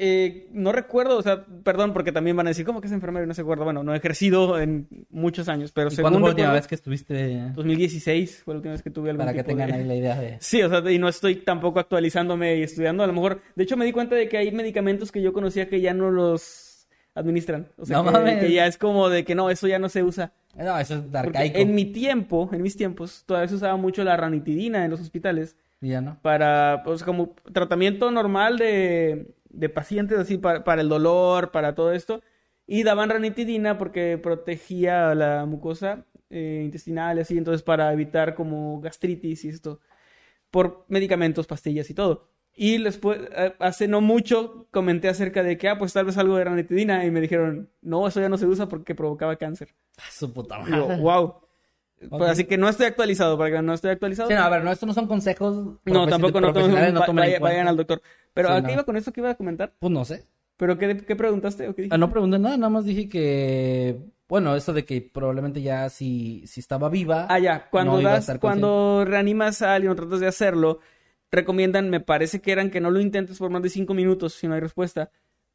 Eh, no recuerdo, o sea, perdón, porque también van a decir, ¿cómo que es enfermero y no se acuerda? Bueno, no he ejercido en muchos años, pero
¿Y
según
cuándo fue la última vez que estuviste?
2016 fue la última vez que tuve algún
Para que tengan
de-
ahí la idea de...
Sí, o sea, y no estoy tampoco actualizándome y estudiando. A lo mejor, de hecho, me di cuenta de que hay medicamentos que yo conocía que ya no los administran. O sea,
No
que,
mames.
que ya es como de que no, eso ya no se usa.
No, eso es
Porque
arcaico.
en mi tiempo, en mis tiempos, todavía se usaba mucho la ranitidina en los hospitales
ya no.
para, pues, como tratamiento normal de, de pacientes, así, para, para el dolor, para todo esto. Y daban ranitidina porque protegía la mucosa eh, intestinal y así, entonces para evitar como gastritis y esto, por medicamentos, pastillas y todo. Y después, eh, hace no mucho, comenté acerca de que, ah, pues tal vez algo de ranitidina, y me dijeron, no, eso ya no se usa porque provocaba cáncer.
Ah, Su puta
yo,
madre.
wow. Pues
Ok.
así que no estoy actualizado, para que no estoy actualizado.
Sí, no, a ver, no, estos no son consejos.
No, tampoco no,
no tomen
vayan al doctor. Pero
Sí,
¿a
no.
qué iba con esto que iba a comentar?
Pues no sé.
¿Pero qué, qué preguntaste o qué
Ah, no pregunté nada, nada más dije que... Bueno, eso de que probablemente ya si, si estaba viva...
Ah, ya, cuando
no
das, cuando reanimas a alguien o tratas de hacerlo, recomiendan, me parece que eran que no lo intentes por más de cinco minutos si no hay respuesta.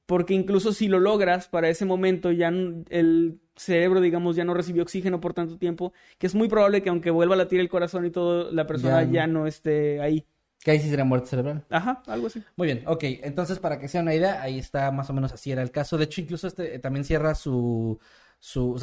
Porque incluso si lo logras para ese momento, ya el cerebro, digamos, ya no recibió oxígeno por tanto tiempo, que es muy probable que aunque vuelva a latir el corazón y todo, la persona
Ya no
esté ahí.
Que ahí sí sería muerte cerebral.
Ajá, algo así.
Muy bien, ok. Entonces, para que sea una idea, ahí está más o menos así era el caso. De hecho, incluso este eh, también cierra su... su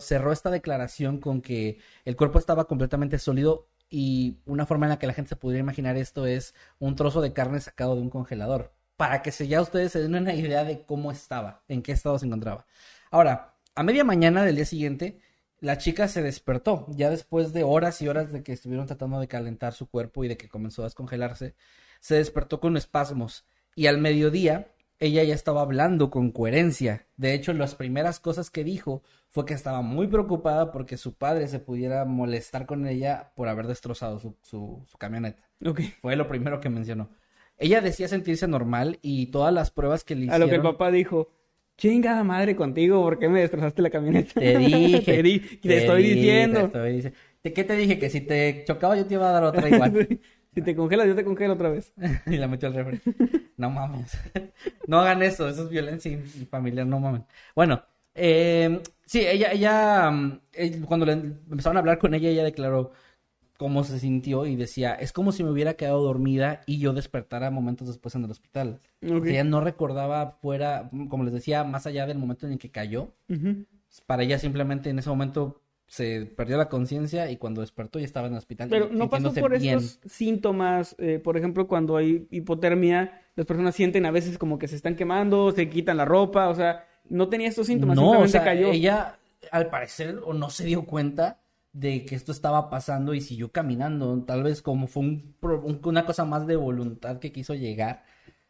cerró, esta declaración con que el cuerpo estaba completamente sólido y una forma en la que la gente se podría imaginar esto es un trozo de carne sacado de un congelador. Para que se, ya ustedes se den una idea de cómo estaba, en qué estado se encontraba. Ahora, a media mañana del día siguiente, la chica se despertó, ya después de horas y horas de que estuvieron tratando de calentar su cuerpo y de que comenzó a descongelarse, se despertó con espasmos y al mediodía ella ya estaba hablando con coherencia. De hecho, las primeras cosas que dijo fue que estaba muy preocupada porque su padre se pudiera molestar con ella por haber destrozado su, su, su camioneta. Fue lo primero que mencionó. Ella decía sentirse normal y todas las pruebas que le
A
hicieron...
lo que el papá dijo, chingada madre contigo, ¿por qué me destrozaste la camioneta?
Te dije.
te, di- te estoy
di,
diciendo.
te estoy dici- ¿De ¿Qué te dije? Que si te chocaba yo te iba a dar otra igual.
si te congelas, yo te congelo otra vez.
y la metió al refri. No mames. no hagan eso, eso es violencia familiar, no mames. Bueno, eh, sí, ella, ella, mm, eh, cuando le empezaron a hablar con ella, ella declaró cómo se sintió y decía, es como si me hubiera quedado dormida y yo despertara momentos después en el hospital.
Ok.
Ella no recordaba fuera, como les decía, más allá del momento en el que cayó.
Ujú.
Para ella simplemente en ese momento se perdió la conciencia y cuando despertó ya estaba en el hospital.
Pero no pasó por
bien.
estos síntomas, eh, por ejemplo, cuando hay hipotermia, las personas sienten a veces como que se están quemando, se quitan la ropa, o sea, no tenía estos síntomas,
No, o
simplemente
sea,
cayó.
ella al parecer o no se dio cuenta de que esto estaba pasando y siguió caminando. Tal vez como fue un una cosa más de voluntad que quiso llegar.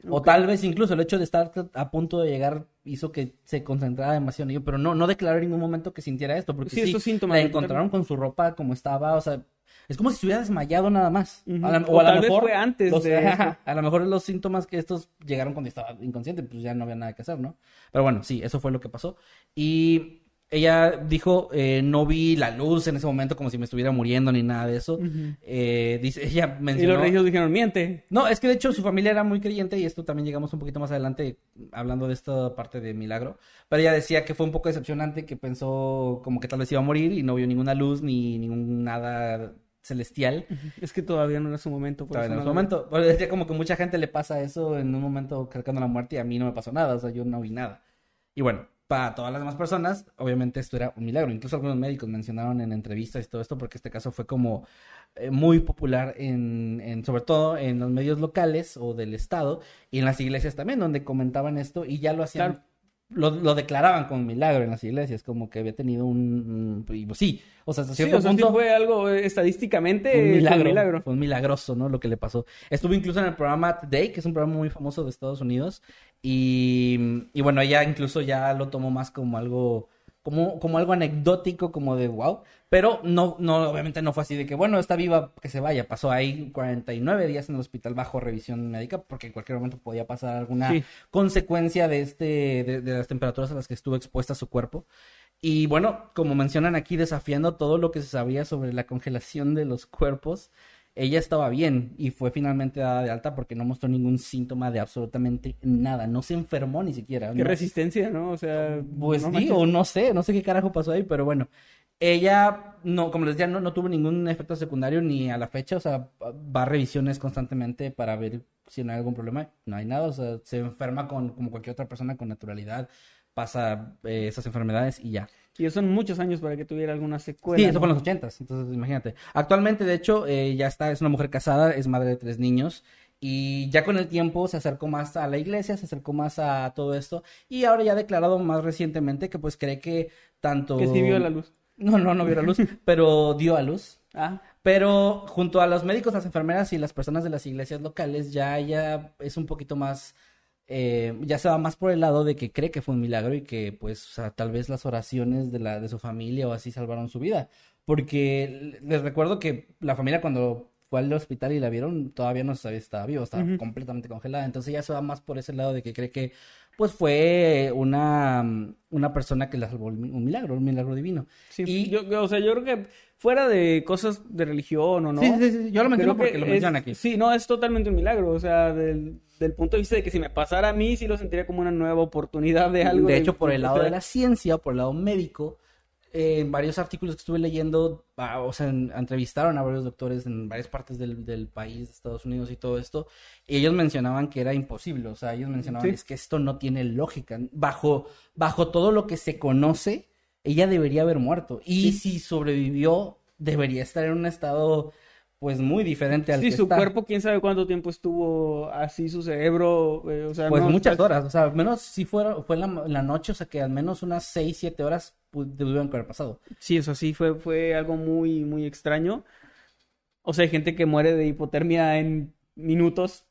O tal vez incluso el hecho de estar a punto de llegar hizo que se concentrara demasiado en ello, pero no, no declaró en ningún momento que sintiera esto, porque
Sí,
sí,
estos síntomas
la encontraron con su ropa como estaba, o sea, es como si se hubiera desmayado nada más.
Ujú.
A la-
O
a lo
tal vez
mejor
fue antes
los-
de
a lo mejor los síntomas que estos llegaron cuando estaba inconsciente, pues ya no había nada que hacer, ¿no? Pero bueno, sí, eso fue lo que pasó. Y ella dijo, eh, no vi la luz en ese momento como si me estuviera muriendo ni nada de eso. Eh, dice, ella
y
mencionó...
los religiosos dijeron, miente.
No, es que de hecho su familia era muy creyente y esto también llegamos un poquito más adelante hablando de esta parte de milagro. Pero ella decía que fue un poco decepcionante, que pensó como que tal vez iba a morir y no vio ninguna luz ni ningún nada celestial.
Es que todavía no era su momento. por
Todavía
no
su
lo-
momento. Bueno, que como que mucha gente le pasa eso en un momento cercano a la muerte y a mí no me pasó nada, o sea, yo no vi nada. Y bueno, para todas las demás personas, obviamente esto era un milagro. Incluso algunos médicos mencionaron en entrevistas y todo esto porque este caso fue como eh, muy popular en, en, sobre todo en los medios locales o del estado y en las iglesias también, donde comentaban esto y ya lo hacían. Lo, lo declaraban como milagro en las iglesias, como que había tenido un... y pues sí, o sea, hasta
Sí,
cierto
sea,
punto
fue algo eh, estadísticamente
un milagro,
un milagro.
Fue un milagroso, ¿no? Lo que le pasó. Estuvo incluso en el programa Today, que es un programa muy famoso de Estados Unidos. Y, y bueno, ella incluso ya lo tomó más como algo, como, como algo anecdótico, como de wow. Pero no, no, obviamente no fue así de que, bueno, está viva, que se vaya. Pasó ahí 49 días en el hospital bajo revisión médica, porque en cualquier momento podía pasar alguna
Sí.
consecuencia de este, de, de las temperaturas a las que estuvo expuesta su cuerpo. Y bueno, como mencionan aquí, desafiando todo lo que se sabía sobre la congelación de los cuerpos, ella estaba bien y fue finalmente dada de alta porque no mostró ningún síntoma de absolutamente nada. No se enfermó ni siquiera.
Qué
no-
resistencia, ¿no? O sea,
Pues
no
digo, no sé, no sé qué carajo pasó ahí, pero bueno. Ella, no, como les decía, no, no tuvo ningún efecto secundario ni a la fecha, o sea, va a revisiones constantemente para ver si no hay algún problema. No hay nada, o sea, se enferma con, como cualquier otra persona con naturalidad, pasa eh, esas enfermedades y ya.
Y son muchos años para que tuviera alguna secuela.
Sí, eso
¿no?
fue en los ochentas, entonces imagínate. Actualmente, de hecho, eh, ya está, es una mujer casada, es madre de tres niños. Y ya con el tiempo se acercó más a la iglesia, se acercó más a todo esto. Y ahora ya ha declarado más recientemente que pues cree que tanto...
Que sí vio la luz.
No, no, no vio la luz, pero dio a luz.
Ah,
Pero junto a los médicos, las enfermeras y las personas de las iglesias locales, ya ella es un poquito más, eh, ya se va más por el lado de que cree que fue un milagro y que pues, o sea, tal vez las oraciones de la, de su familia o así salvaron su vida. Porque les recuerdo que la familia cuando fue al hospital y la vieron, todavía no se sabía si estaba viva, estaba completamente congelada. Entonces ya se va más por ese lado de que cree que pues fue una, una persona que la salvó un milagro, un milagro divino.
sí.
Y-
Yo, o sea, yo creo que fuera de cosas de religión o no.
Sí, sí, sí, yo lo menciono porque lo mencionan aquí.
Sí, no, es totalmente un milagro. O sea, del, del punto de vista de que si me pasara a mí, sí lo sentiría como una nueva oportunidad de algo.
De hecho, por el lado de la ciencia, por el lado médico, eh, en varios artículos que estuve leyendo, ah, o sea, en- entrevistaron a varios doctores en varias partes del, del país, de Estados Unidos y todo esto, y ellos mencionaban que era imposible, o sea, ellos mencionaban
Sí.
es que esto no tiene lógica. Bajo, bajo todo lo que se conoce, ella debería haber muerto. Y si sobrevivió, debería estar en un estado, pues, muy diferente al
Sí,
que
su
está.
cuerpo, quién sabe cuánto tiempo estuvo así, su cerebro. eh, o sea,
Pues
no,
muchas horas, o sea, al menos si fuera, fue la, noche, o sea, que al menos unas 6, 7 horas que haber pasado.
Sí, eso sí, fue, fue algo muy, muy extraño. O sea, hay gente que muere de hipotermia en minutos.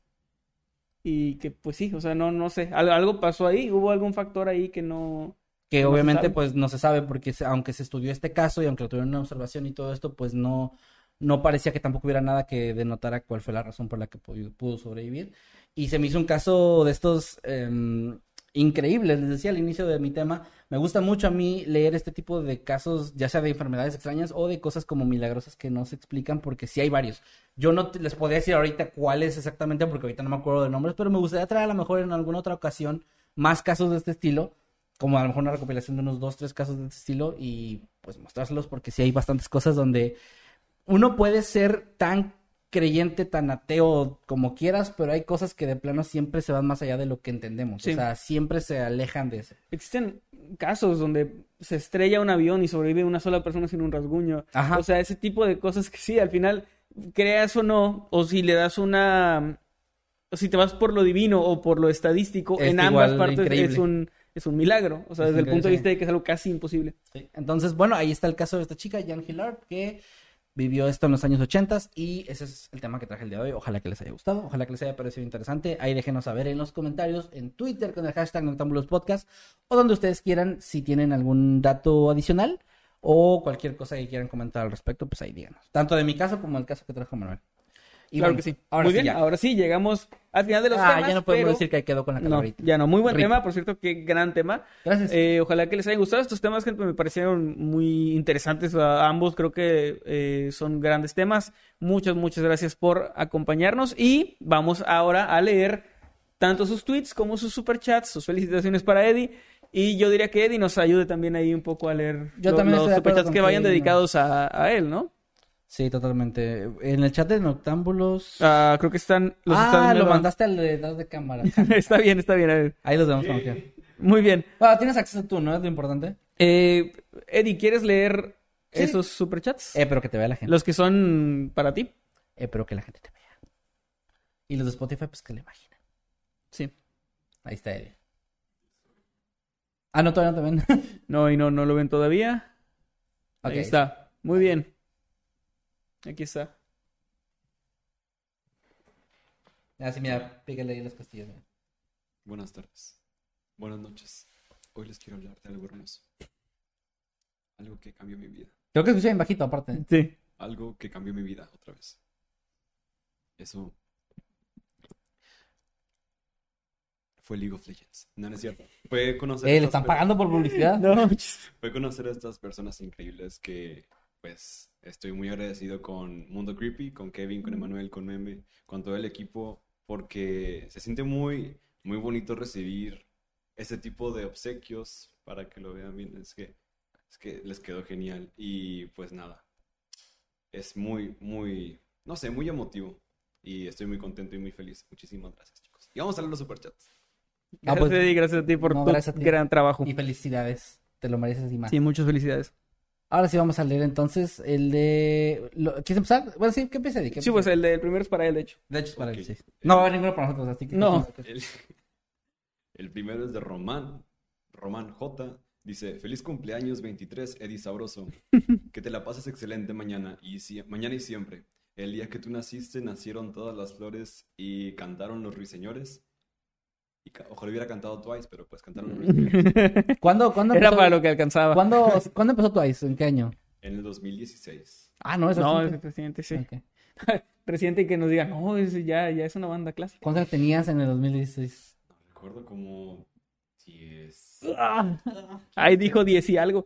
Y que, pues sí, o sea, no, no sé. Al- Algo pasó ahí, hubo algún factor ahí que no.
Que
No
obviamente pues no se sabe porque aunque se estudió este caso y aunque lo tuvieron en observación y todo esto, pues no, no parecía que tampoco hubiera nada que denotara cuál fue la razón por la que pudo, sobrevivir. Y se me hizo un caso de estos em, increíbles, les decía al inicio de mi tema, me gusta mucho a mí leer este tipo de casos, ya sea de enfermedades extrañas o de cosas como milagrosas que no se explican, porque sí hay varios. Yo no les podría decir ahorita cuáles exactamente, porque ahorita no me acuerdo de nombres, pero me gustaría traer a lo mejor en alguna otra ocasión más casos de este estilo, como a lo mejor una recopilación de unos dos, tres casos de este estilo y pues mostrárselos, porque sí hay bastantes cosas donde uno puede ser tan creyente, tan ateo como quieras, pero hay cosas que de plano siempre se van más allá de lo que entendemos.
Sí.
O sea, siempre se alejan de eso.
Existen casos donde se estrella un avión y sobrevive una sola persona sin un rasguño.
Ajá.
O sea, ese tipo de cosas que sí, al final, creas o no, o si le das una. O si te vas por lo divino o por lo estadístico,
Es
en ambas partes
increíble.
es un, es un milagro. O sea,
Es
desde el punto de vista de que es algo casi imposible.
Sí. Entonces, bueno, ahí está el caso de esta chica, Jan Hillard, que vivió esto en los años 80 y ese es el tema que traje el día de hoy. Ojalá que les haya gustado, ojalá que les haya parecido interesante. Ahí déjenos saber en los comentarios, en Twitter con el hashtag Noctámbulos Podcast o donde ustedes quieran, si tienen algún dato adicional o cualquier cosa que quieran comentar al respecto, pues ahí díganos. Tanto de mi caso como el caso que trajo Manuel. Y
claro
bueno,
que sí.
Ahora
Muy
sí
bien,
ya.
ahora sí, llegamos al final de los
ah,
temas.
ya no podemos
pero-
decir que quedó con la
No,
calaverita.
ya no. Muy buen tema, por cierto, qué gran tema.
Gracias.
Eh, ojalá que les haya gustado estos temas, gente. Me parecieron muy interesantes a ambos. Creo que eh, son grandes temas. Muchas, muchas gracias por acompañarnos. Y vamos ahora a leer tanto sus tweets como sus superchats, sus felicitaciones para Eddie. Y yo diría que Eddie nos ayude también ahí un poco a leer
Yo
los
acuerdo
superchats que
que
vayan
Eddie
dedicados a, a él, ¿no?
Sí, totalmente. En el chat de Noctámbulos.
Ah, creo que están... Los están
ah, lo mandaste al de detrás de cámara.
está bien, está bien. a ver.
Ahí los vemos como que.
Muy bien.
Bueno, tienes acceso tú, ¿no? Es lo importante.
Eh, Eddie, ¿quieres leer
Sí.
esos superchats?
Eh, pero que te vea la gente.
Los que son para ti.
Eh, pero que la gente te vea. Y los de Spotify, pues que le imaginen.
Sí.
Ahí está Eddie. Ah, no, todavía no te ven.
No, y no, no lo ven todavía.
Ok.
Ahí está. Muy bien. Aquí está.
Ah, sí, mira, pícale ahí las costillas. mira.
Buenas tardes. Buenas noches. Hoy les quiero hablar de algo hermoso. Algo que cambió mi vida.
Creo que escuché bien bajito, aparte.
Sí.
Algo que cambió mi vida otra vez. Eso fue League of Legends. No, no es cierto. Fue conocer
Eh, le están pagando por publicidad.
No,
Fue conocer a estas personas increíbles que, pues, estoy muy agradecido con Mundo Creepy, con Kevin, con Emanuel, con Meme, con todo el equipo, porque se siente muy, muy bonito recibir ese tipo de obsequios para que lo vean bien. Es que, es que les quedó genial. Y pues nada, es muy, muy, no sé, muy emotivo. Y estoy muy contento y muy feliz. Muchísimas gracias, chicos. Y vamos a leer los superchats.
Ah,
Gracias,
pues,
gracias a ti por
no,
tu
gracias a ti.
gran trabajo.
Y felicidades. Te lo mereces y más.
Sí, muchas felicidades.
Ahora sí vamos a leer entonces el de... lo- ¿Quieres empezar? Bueno, sí, ¿qué empieza Eddie? ¿Qué
Sí, pues el primero es para él, de hecho.
De hecho, es para
Ok.
él, sí. No va a haber ninguno para nosotros, así que...
No.
El, el primero es de Román. Román J. Dice, feliz cumpleaños 23, Eddie Sabroso. Que te la pases excelente mañana y, sie- mañana y siempre. El día que tú naciste nacieron todas las flores y cantaron los ruiseñores. Ojalá hubiera cantado Twice, pero pues cantaron.
¿Cuándo, cuándo
Era
empezó,
para lo que alcanzaba.
¿cuándo, ¿Cuándo empezó Twice? ¿En qué año?
En el 2016.
Ah, no, es
No, es
reciente.
sí.
Ok.
Presidente y que nos diga, no, es- ya, ya es una banda clásica.
¿Cuántos años tenías en el 2016?
No recuerdo como 10,
Ay, dijo 10 y algo.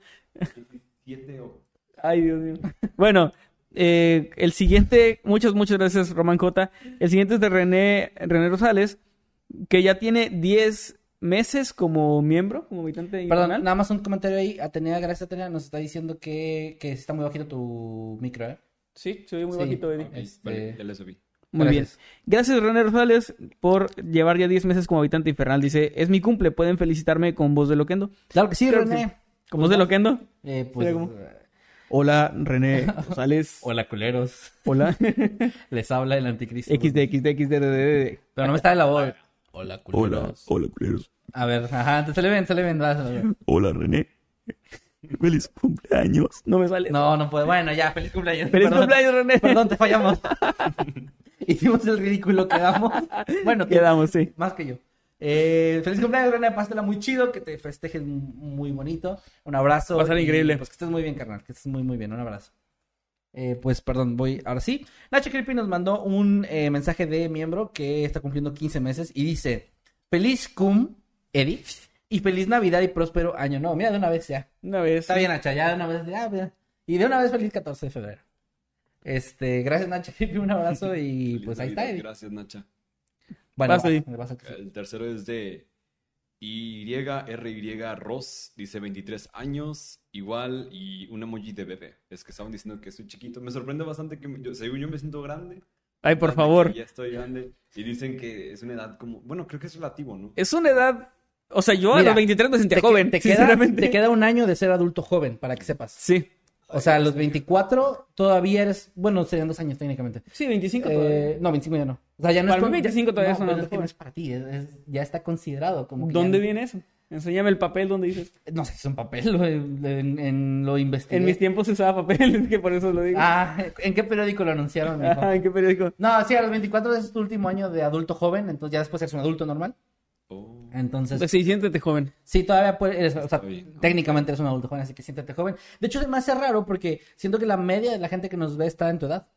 7 o...
Ay, Dios mío. Bueno, eh, el siguiente, muchas, muchas gracias, Román Cota. El siguiente es de René, René Rosales, que ya tiene 10 meses como miembro, como habitante de
Perdón, nada más un comentario ahí. Atenea, gracias Atenea, nos está diciendo que, que está muy bajito tu micro, ¿eh?
Sí, se oye muy
Sí.
bajito, Eddie.
Este-
vale, ya le subí.
Muy
Gracias.
bien. Gracias, René Rosales, por llevar ya 10 meses como habitante infernal. Dice, es mi cumple, pueden felicitarme con voz de Loquendo.
Claro que sí,
que
René.
¿Con voz de Loquendo?
Eh, pues,
cómo- Hola, René Rosales.
Hola, culeros.
Hola.
Les habla el anticristo.
XD, XD, XD.
Pero no me está de la voz. Hola, culeros.
Hola, hola, culeros.
A ver, ajá, te- se le ven, se le ven. vas, a ver.
Hola, René. Feliz cumpleaños.
No me sale.
No, no puede. Bueno, ya, feliz cumpleaños.
¡Feliz
Perdón.
cumpleaños, René!
Perdón, te fallamos. Hicimos el ridículo, quedamos. Bueno, tú,
Quedamos, sí.
más que yo. Eh, feliz cumpleaños, René. Pásatela muy chido, que te festejes muy bonito. Un abrazo.
Va a ser increíble.
Pues que estés muy bien, carnal. Que estés muy, muy bien. Un abrazo. Eh, pues perdón, voy ahora sí. Nacho Creepy nos mandó un eh, mensaje de miembro que está cumpliendo 15 meses y dice: Feliz cum, Eddie, y feliz Navidad y próspero año nuevo. Mira, de una vez ya.
Una vez.
Está bien, Nacha, ya de una vez. ya, ya. Y de una vez feliz 14 de febrero. Este, gracias, Nacha Creepy, un abrazo y pues ahí está, Eddie.
Gracias, Nacha.
Bueno.
El tercero es de YRY Ross, dice 23 años, igual, y un emoji de bebé. Es que estaban diciendo que soy chiquito. Me sorprende bastante que me- yo, según yo me siento grande.
Ay, por favor.
Ya estoy grande. Y dicen que es una edad como, bueno, creo que es relativo, ¿no?
Es una edad. O sea, yo a los 23 me sentía
Te, que-
joven.
te queda, te queda un año de ser adulto joven, para que sepas.
Sí.
O sea, a los 24 todavía eres, bueno, serían dos años técnicamente.
Sí, 25
Eh,
todavía.
no, 25 ya no. O sea, ya no
Para
es
mí 25 todavía adulto
es que no es para ti, es- es- ya está considerado como que
¿Dónde
ya-
viene eso? Enséñame el papel donde dices.
No sé si es un papel, lo, en, en- lo investigué.
En mis tiempos se usaba papel, es que por eso lo digo.
Ah, ¿en qué periódico lo anunciaron? mijo?
Ajá, ¿en qué periódico?
No, sí, a los 24 es tu último año de adulto joven, entonces ya después eres un adulto normal.
Oh,
Entonces,
Pues sí, siéntete joven.
sí, todavía puedes, eres- o sea,
Está bien.
técnicamente eres un adulto joven, así que siéntate joven. De hecho, se me hace raro porque siento que la media de la gente que nos ve está en tu edad.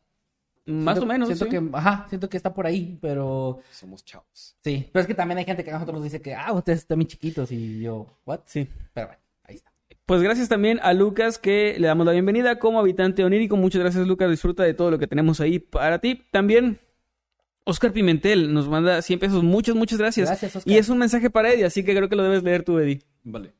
Más
Siento-
o menos.
Siento
sí.
que, ajá, siento que está por ahí, pero
somos chavos.
sí. Pero es que también hay gente que a nosotros nos dice que, ah, ustedes están muy chiquitos y yo, ¿what?
Sí.
Pero bueno, ahí está.
Pues gracias también a Lucas que le damos la bienvenida como habitante onírico. Muchas gracias Lucas, disfruta de todo lo que tenemos ahí para ti. También Oscar Pimentel nos manda 100 pesos. Muchas, muchas gracias.
Gracias, Oscar.
Y es un mensaje para Eddie, así que creo que lo debes leer tú, Eddie.
Vale.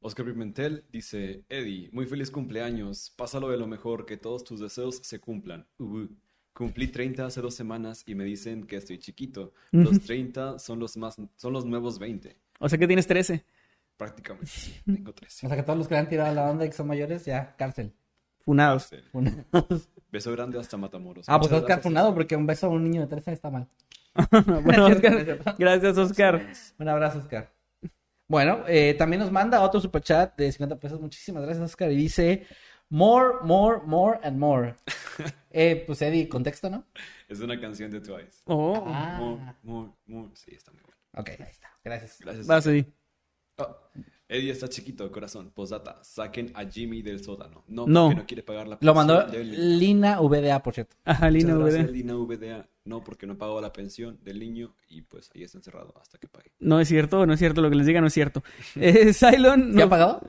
Oscar Pimentel dice, Eddie, muy feliz cumpleaños. Pásalo de lo mejor, que todos tus deseos se cumplan. Ubu. Cumplí 30 hace dos semanas y me dicen que estoy chiquito. Los 30 son los, más, son los nuevos 20.
O sea que tienes 13.
Prácticamente. sí, Tengo 13.
O sea que todos los que le han tirado a la onda y que son mayores, ya, cárcel.
Funados.
Funados.
Beso grande hasta Matamoros.
Ah, pues
Muchas
Oscar
gracias.
funado porque un beso a un niño de 13 está mal.
bueno, Oscar, gracias, Oscar.
Un abrazo, Oscar. Bueno, eh, también nos manda otro superchat de 50 pesos. Muchísimas gracias, Oscar. Y dice, more, more, more and more. Eh, pues Eddie, contexto, ¿no?
Es una canción de Twice.
Oh,
Ah,
More, more, more. Sí, está muy bueno.
ok, ahí está. Gracias.
Gracias.
vas, Eddie.
Oh, Eddie está chiquito, corazón. Posdata, saquen a Jimmy del sótano. No,
No.
porque no quiere pagar la
Lo mandó
pensión del-
Lina VDA, por cierto.
Ajá, Lina
gracias,
VD.
Lina VDA. No, porque no pagó la pensión del niño y pues ahí está encerrado hasta que pague.
No es cierto, no es cierto, lo que les diga no es cierto. Eh, Cylon...
¿Te ha pagado?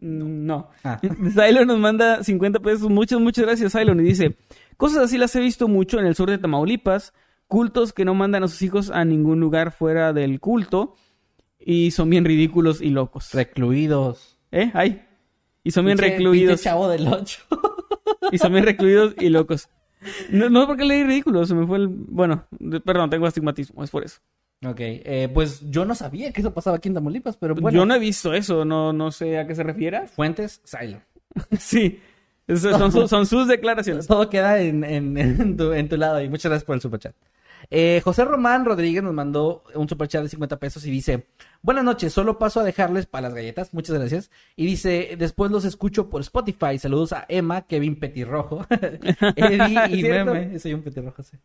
Mm, No.
Ah.
Cylon nos manda 50 pesos. Muchas, muchas gracias, Cylon. Y dice: Cosas así las he visto mucho en el sur de Tamaulipas. Cultos que no mandan a sus hijos a ningún lugar fuera del culto. Y son bien ridículos y locos.
Recluidos.
¿Eh? Ay. Y son bien
Pinche-
recluidos.
pinche chavo del 8.
Y son bien recluidos y locos. No, no porque leí ridículo, se me fue el. Bueno, de- perdón, tengo astigmatismo, es por eso.
ok, eh, pues yo no sabía que eso pasaba aquí en Tamaulipas, pero bueno.
Yo no he visto eso, no, no sé a qué se refiera.
Fuentes, Silo.
Sí, Eso son, son sus declaraciones.
Todo queda en, en- en tu, en tu lado y muchas gracias por el superchat. Eh, José Román Rodríguez nos mandó un superchat de 50 pesos y dice, buenas noches, solo paso a dejarles para las galletas, muchas gracias. Y dice, después los escucho por Spotify, saludos a Emma, Kevin Petirrojo, Eddie y
¿Cierto?
Meme, soy un petirrojo, sí.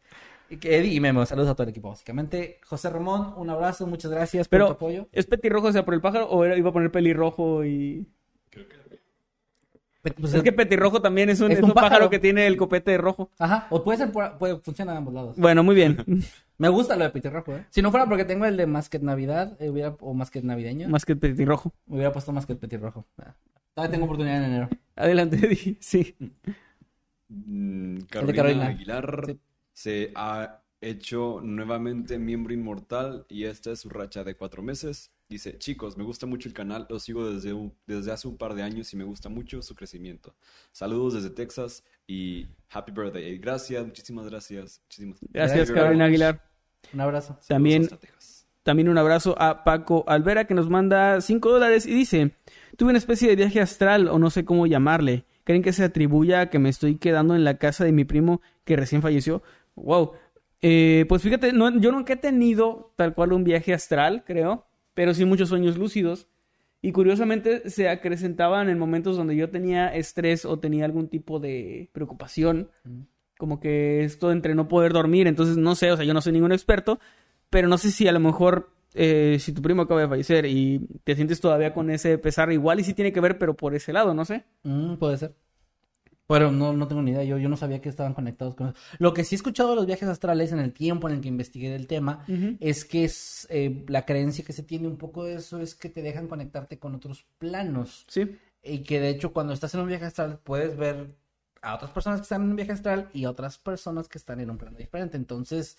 Que Eddie y Meme, saludos a todo el equipo, básicamente. José Ramón, un abrazo, muchas gracias por tu apoyo.
¿es petirrojo o sea por el pájaro o era- iba a poner pelirrojo y...?
Pe- pues,
es que petirrojo también es un,
es
es
un
un pájaro.
pájaro.
que tiene el copete rojo.
Ajá, o puede ser, por- puede funcionar de ambos lados.
Bueno, muy bien.
Me gusta lo de petirrojo, ¿eh? Si no fuera porque tengo el de Masket Navidad, eh, hubiera, o Masket Navideño,
Más que petirrojo.
me hubiera puesto Masket Petirrojo. Ah. Todavía tengo oportunidad en enero.
Adelante, Eddie. Sí.
Mm,
de
Carolina,
Carolina.
Aguilar
Sí.
se ha hecho nuevamente miembro inmortal y esta es su racha de cuatro meses. Dice, chicos, me gusta mucho el canal, lo sigo desde, un- desde hace un par de años y me gusta mucho su crecimiento. Saludos desde Texas y happy birthday. Gracias, muchísimas gracias. Muchísimas
Gracias,
Gracias,
Carolina Aguilar.
Un abrazo.
También-. También un abrazo a Paco Alvera que nos manda 5 dólares y dice, tuve una especie de viaje astral o no sé cómo llamarle. ¿Creen que se atribuya a que me estoy quedando en la casa de mi primo que recién falleció? Wow. Eh, pues fíjate, no- yo nunca he tenido tal cual un viaje astral, creo, pero sí muchos sueños lúcidos. Y curiosamente se acrecentaban en momentos donde yo tenía estrés o tenía algún tipo de preocupación. Como que esto entre no poder dormir. Entonces, no sé, o sea, yo no soy ningún experto, pero no sé si a lo mejor eh, si tu primo acaba de fallecer y te sientes todavía con ese pesar, igual y sí tiene que ver, pero por ese lado, no sé.
Mm, puede ser. Pero no, no tengo ni idea. Yo, yo no sabía que estaban conectados con eso. Lo que sí he escuchado de los viajes astrales en el tiempo en el que investigué el tema es que es eh, la creencia que se tiene un poco de eso es que te dejan conectarte con otros planos.
Sí.
Y que de hecho cuando estás en un viaje astral puedes ver a otras personas que están en un viaje astral y a otras personas que están en un plano diferente. Entonces,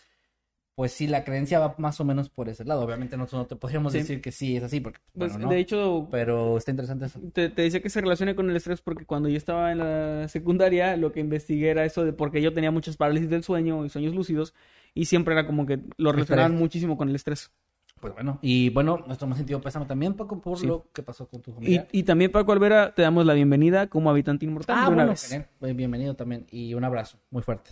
pues sí, la creencia va más o menos por ese lado. Obviamente nosotros no te podríamos
Sí.
decir que sí es así, porque
Pues,
bueno, no.
de hecho,
Pero está interesante eso.
te, te decía que se relaciona con el estrés porque cuando yo estaba en la secundaria, lo que investigué era eso de porque yo tenía muchas parálisis del sueño y sueños lúcidos y siempre era como que lo relacionaban muchísimo con el estrés.
Pues bueno, y bueno, nuestro más sentido pésame también, Paco, por
Sí.
lo que pasó con tu
Y,
familia.
y también, Paco Alvera, te damos la bienvenida como habitante inmortal
Ah,
de una
bueno,
vez.
Pues bienvenido también y un abrazo muy fuerte.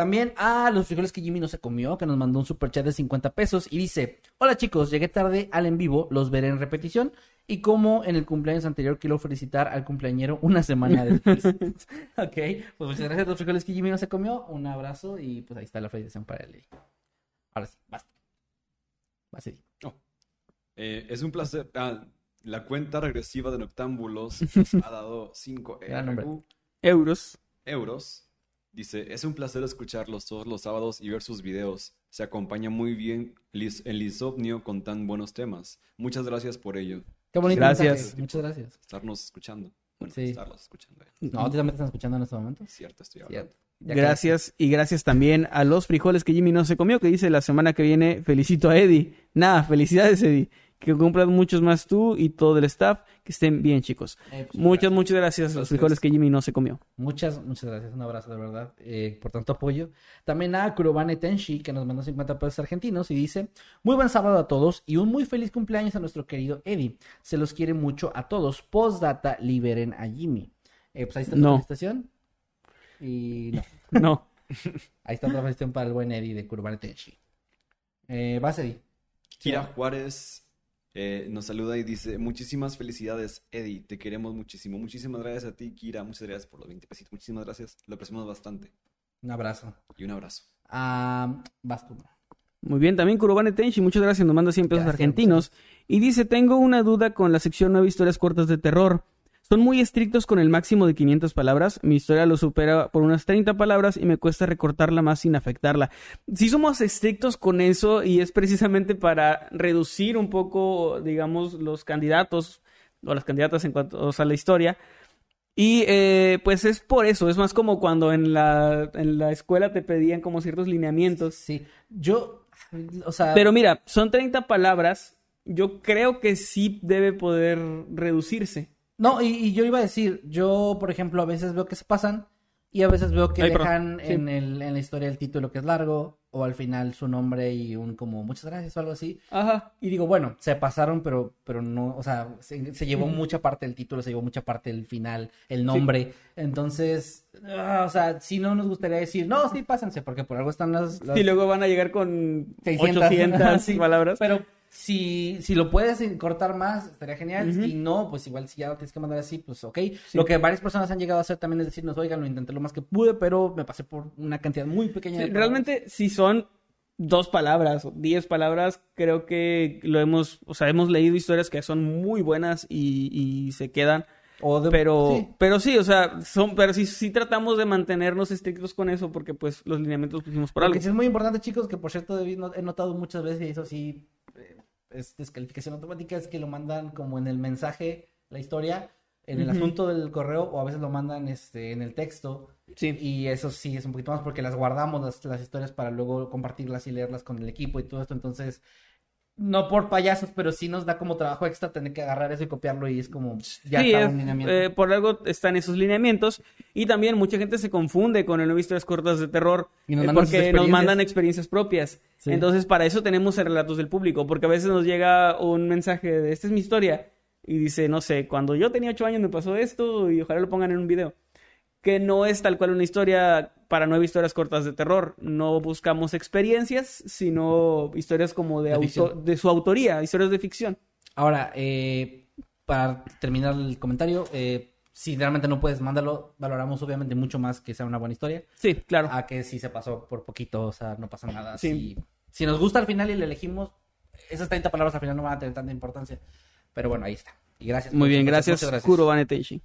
También a los frijoles que Jimmy no se comió, que nos mandó un super chat de 50 pesos y dice, hola chicos, llegué tarde al en vivo, los veré en repetición y como en el cumpleaños anterior quiero felicitar al cumpleañero una semana después. ok, pues muchas gracias a los frijoles que Jimmy no se comió, un abrazo y pues ahí está la felicitación para él. Ahora sí, basta. Vas, Eddie.
Eh, es un placer. Ah, la cuenta regresiva de Noctámbulos nos ha dado 5
Gran nombre.
Euros.
euros. Dice, es un placer escucharlos todos los sábados y ver sus videos. Se acompaña muy bien el insomnio con tan buenos temas. Muchas gracias por ello.
Qué bonito.
Gracias.
Muchas gracias.
Estarnos escuchando. Bueno,
Sí.
estarlos escuchando.
No, ¿a ti también están escuchando en este momento?
Cierto, estoy hablando.
Cierto.
Gracias y gracias también a los frijoles que Jimmy no se comió, que dice la semana que viene felicito a Eddie. Nada, felicidades Eddie. Que cumplan muchos más tú y todo el staff. Que estén bien, chicos.
Eh, pues,
muchas,
gracias.
muchas gracias a los frijoles que Jimmy no se comió.
Muchas, muchas gracias. Un abrazo, de verdad, eh, por tanto apoyo. También a Kurobane Tenshi, que nos mandó 50 pesos argentinos y dice: Muy buen sábado a todos y un muy feliz cumpleaños a nuestro querido Eddie. Se los quiere mucho a todos. Postdata, liberen a Jimmy. Eh, pues ahí está tu
No.
felicitación. Y no.
No.
Ahí está otra felicitación para el buen Eddie de Kurobane Tenshi. Eh, vas, Eddie.
Kira Juárez eh, nos saluda y dice, muchísimas felicidades, Eddie, te queremos muchísimo. Muchísimas gracias a ti, Kira, muchas gracias por los 20 pesitos. Muchísimas gracias, lo apreciamos bastante.
Un abrazo.
Y un abrazo.
Ah, vas tú.
Muy bien, también Kurobane Tenshi, muchas gracias, nos manda 100 pesos
Gracias,
argentinos. Y dice, tengo una duda con la sección 9 historias cortas de terror. Son muy estrictos con el máximo de 500 palabras. Mi historia lo supera por unas 30 palabras y me cuesta recortarla más sin afectarla. Si somos estrictos con eso y es precisamente para reducir un poco, digamos, los candidatos o las candidatas en cuanto a la historia. Y eh, pues es por eso, es más como cuando en la, en la escuela te pedían como ciertos lineamientos.
Sí. Yo, o sea.
Pero mira, son 30 palabras. Yo creo que sí debe poder reducirse.
No, y, y yo iba a decir, yo, por ejemplo, a veces veo que se pasan y a veces veo que
Ay,
dejan
Sí.
en, el, en la historia el título que es largo o al final su nombre y un como muchas gracias o algo así.
Ajá.
Y digo, bueno, se pasaron, pero, pero no, o sea, se, se llevó mucha parte del título, se llevó mucha parte del final, el nombre. Entonces, ah, o sea, si no nos gustaría decir, no, sí, pásense, porque por algo están las... las-
Y luego van a llegar con
600,
800
sí,
palabras.
Pero si, si lo puedes cortar más, estaría genial. Y no, pues igual si ya lo tienes que mandar así, pues ok. Lo que varias personas han llegado a hacer también es decirnos, oigan, lo intenté lo más que pude, pero me pasé por una cantidad muy pequeña
Sí,
de palabras".
realmente, si son dos palabras o diez palabras, creo que lo hemos, o sea, hemos leído historias que son muy buenas y, y se quedan.
O de-
Pero
sí.
pero sí, o sea, son, pero sí, sí tratamos de mantenernos estrictos con eso porque pues los lineamientos los pusimos por
Lo
algo.
que sí es muy importante, chicos, que por cierto David, no- he notado muchas veces, y eso sí es descalificación automática, es que lo mandan como en el mensaje, la historia, en el asunto del correo, o a veces lo mandan este, en el texto.
Sí.
Y eso sí es un poquito más porque las guardamos las, las historias para luego compartirlas y leerlas con el equipo y todo esto. Entonces, no por payasos, pero sí nos da como trabajo extra tener que agarrar eso y copiarlo y es como ya
Sí,
está
es-
un lineamiento.
eh, por algo están esos lineamientos. Y también mucha gente se confunde con el nuevo historias cortas de terror
Y nos
eh, porque nos mandan experiencias propias.
Sí.
Entonces, para eso tenemos el relatos del público, porque a veces nos llega un mensaje de esta es mi historia y dice, no sé, cuando yo tenía ocho años me pasó esto y ojalá lo pongan en un video. Que no es tal cual una historia para nueve historias cortas de terror. No buscamos experiencias, sino historias como de, auto- de su autoría, historias de ficción.
Ahora, eh, para terminar el comentario, eh, si realmente no puedes, mándalo. Valoramos obviamente mucho más que sea una buena historia.
Sí, claro.
A que si se pasó por poquito, o sea, no pasa nada.
Sí.
Si, si nos gusta al final y le elegimos, esas 30 palabras al final no van a tener tanta importancia. Pero bueno, ahí está. Y gracias.
Muy bien, gracias,
gracias.
Kuro Baneteishi.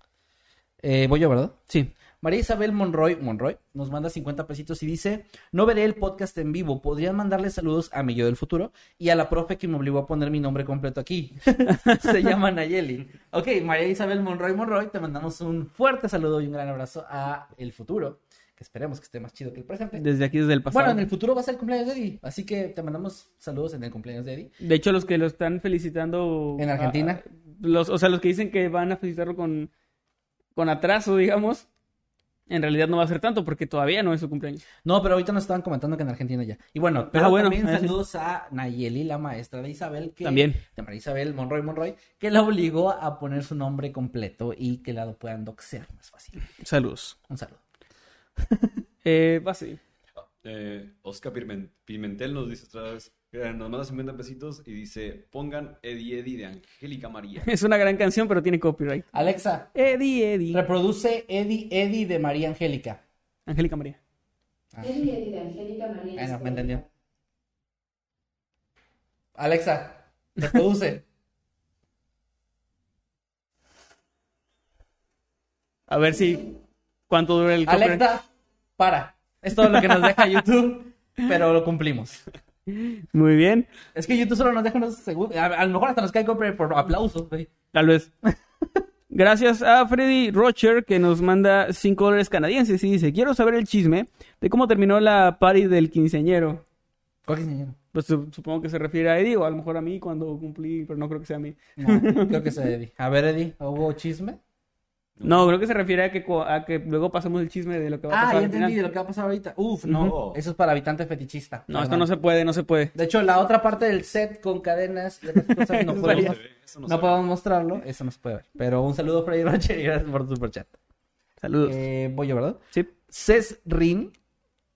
Eh, voy yo, ¿verdad?
Sí.
María Isabel Monroy, Monroy nos manda 50 pesitos y dice, no veré el podcast en vivo, podrían mandarle saludos a mi yo del futuro y a la profe que me obligó a poner mi nombre completo aquí. Se llama Nayeli. Ok, María Isabel Monroy Monroy, te mandamos un fuerte saludo y un gran abrazo a el futuro, que esperemos que esté más chido que el presente.
Desde aquí, desde el pasado.
Bueno, en el futuro va a ser el cumpleaños de Eddie, así que te mandamos saludos en el cumpleaños de Eddie.
De hecho, los que lo están felicitando.
¿En Argentina?
ah, los, o sea, los que dicen que van a felicitarlo con, con atraso, digamos. En realidad no va a ser tanto porque todavía no es su cumpleaños.
No, pero ahorita nos estaban comentando que en Argentina ya. Y bueno, pero
Ah, bueno,
también
ah, sí.
saludos a Nayeli, la maestra de Isabel, que
También.
de María Isabel Monroy Monroy, que la obligó a poner su nombre completo y que la puedan doxear más fácil.
Saludos.
Un saludo.
Eh, va así.
Eh, Oscar Pimen- Pimentel nos dice otra vez, nos manda 50 pesitos y dice, pongan Eddie Eddie de Angélica María.
Es una gran canción, pero tiene copyright.
Alexa,
Eddie, Eddie.
reproduce Eddie Eddie de María Angélica.
Angélica María.
Eddie Eddie de Angélica María.
Bueno, me entendió. Alexa, reproduce.
A ver si. ¿Cuánto dura el copyright?
Alexa, para. Es todo lo que nos deja YouTube, pero lo cumplimos.
Muy bien.
Es que YouTube solo nos deja unos segundos. A, a lo mejor hasta nos cae copyright por aplausos, güey.
Tal vez. Gracias a Freddy Rocher que nos manda 5 dólares canadienses y dice, quiero saber el chisme de cómo terminó la party del quinceañero.
¿Cuál quinceañero?
Pues su- supongo que se refiere a Eddie o a lo mejor a mí cuando cumplí, pero no creo que sea a mí.
No, creo que es Eddie. A ver, Eddie, ¿hubo chisme?
No, creo que se refiere a que, a que luego pasamos el chisme de lo que va a
Ah,
pasar.
ya
al
entendí
final.
de lo que va a pasar ahorita. Uf, no. Eso es para habitante fetichista.
No, esto no se puede, no se puede.
De hecho, la otra parte del set con cadenas y otras cosas no
Eso
podemos,
Eso no
podemos mostrarlo. Eso no se puede ver. Pero un saludo, Freddy Rocher, y gracias por tu superchat.
Saludos.
Eh, voy yo, ¿verdad?
Sí.
Cesrin,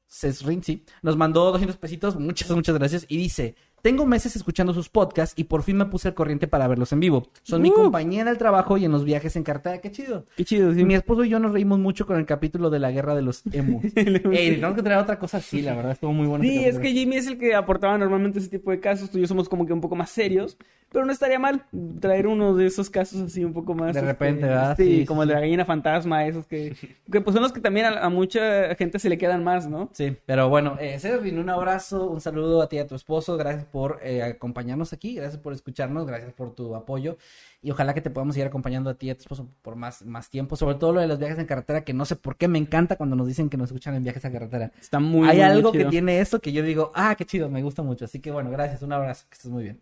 Cesrin, sí, nos mandó 200 pesitos, muchas, muchas gracias, y dice, tengo meses escuchando sus podcasts y por fin me puse al corriente para verlos en vivo. Son mi compañía en el trabajo y en los viajes en cartera, qué chido.
Qué chido, sí.
Mi esposo y yo nos reímos mucho con el capítulo de la guerra de los emus. Ey, tenemos que traer otra cosa así, la verdad, estuvo muy bueno.
Sí, es que Jimmy es el que aportaba normalmente ese tipo de casos. Tú y yo somos como que un poco más serios. Pero no estaría mal traer uno de esos casos así un poco más.
De
este,
repente, ¿verdad?
Sí,
Sí,
como el de la gallina fantasma, esos que, que pues son los que también a, a mucha gente se le quedan más, ¿no?
Sí, pero bueno, eh, Cesrin, un abrazo, un saludo a ti y a tu esposo, gracias por eh, acompañarnos aquí, gracias por escucharnos, gracias por tu apoyo y ojalá que te podamos seguir acompañando a ti y a tu esposo por más, más tiempo, sobre todo lo de los viajes en carretera, que no sé por qué me encanta cuando nos dicen que nos escuchan en viajes en carretera.
Está muy
Hay
muy,
algo que tiene eso que yo digo, ah, qué chido, me gusta mucho, así que bueno, gracias, un abrazo, que estés muy bien.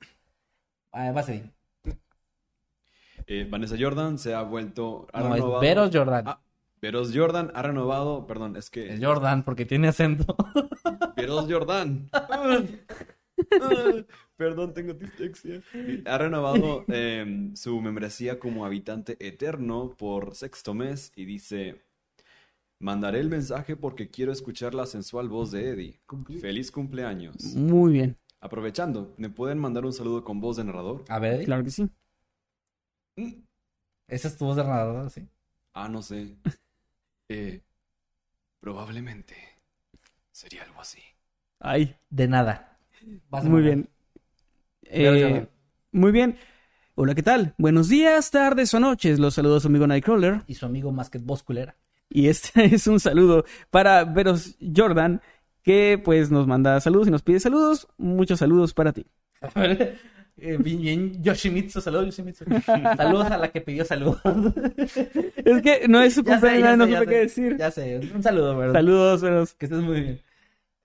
Ah.
Eh, Vanessa Jordan se ha vuelto. Ha
No, es Veros Jordan.
Ah, Veros Jordan ha renovado. Perdón, es que.
Es Jordan, porque tiene acento.
Veros Jordan. Perdón, tengo dislexia. Ha renovado eh, su membresía como habitante eterno por sexto mes y dice: Mandaré el mensaje porque quiero escuchar la sensual voz de Eddie. Feliz cumpleaños.
Muy bien.
Aprovechando, ¿me pueden mandar un saludo con voz de narrador?
A ver.
Claro que sí.
Mm.
esa es tu voz de narrador, sí.
Ah, no sé. Eh, probablemente sería algo así.
Ay,
De nada. Vas
muy bien. Eh, muy bien. Hola, ¿qué tal? Buenos días, tardes o noches. Los saludos a su amigo Nightcrawler.
Y su amigo Masket Culera.
Y este es un saludo para Veros Jordan, que pues nos manda saludos y nos pide saludos. Muchos saludos para ti.
Eh, bien, bien, Yoshimitsu, saludos Yoshimitsu. Saludos a la que pidió saludos.
Es que no es su cumpleaños, no supe qué decir.
Ya sé, un saludo, ¿verdad?
Saludos, Veros.
Que estés muy bien.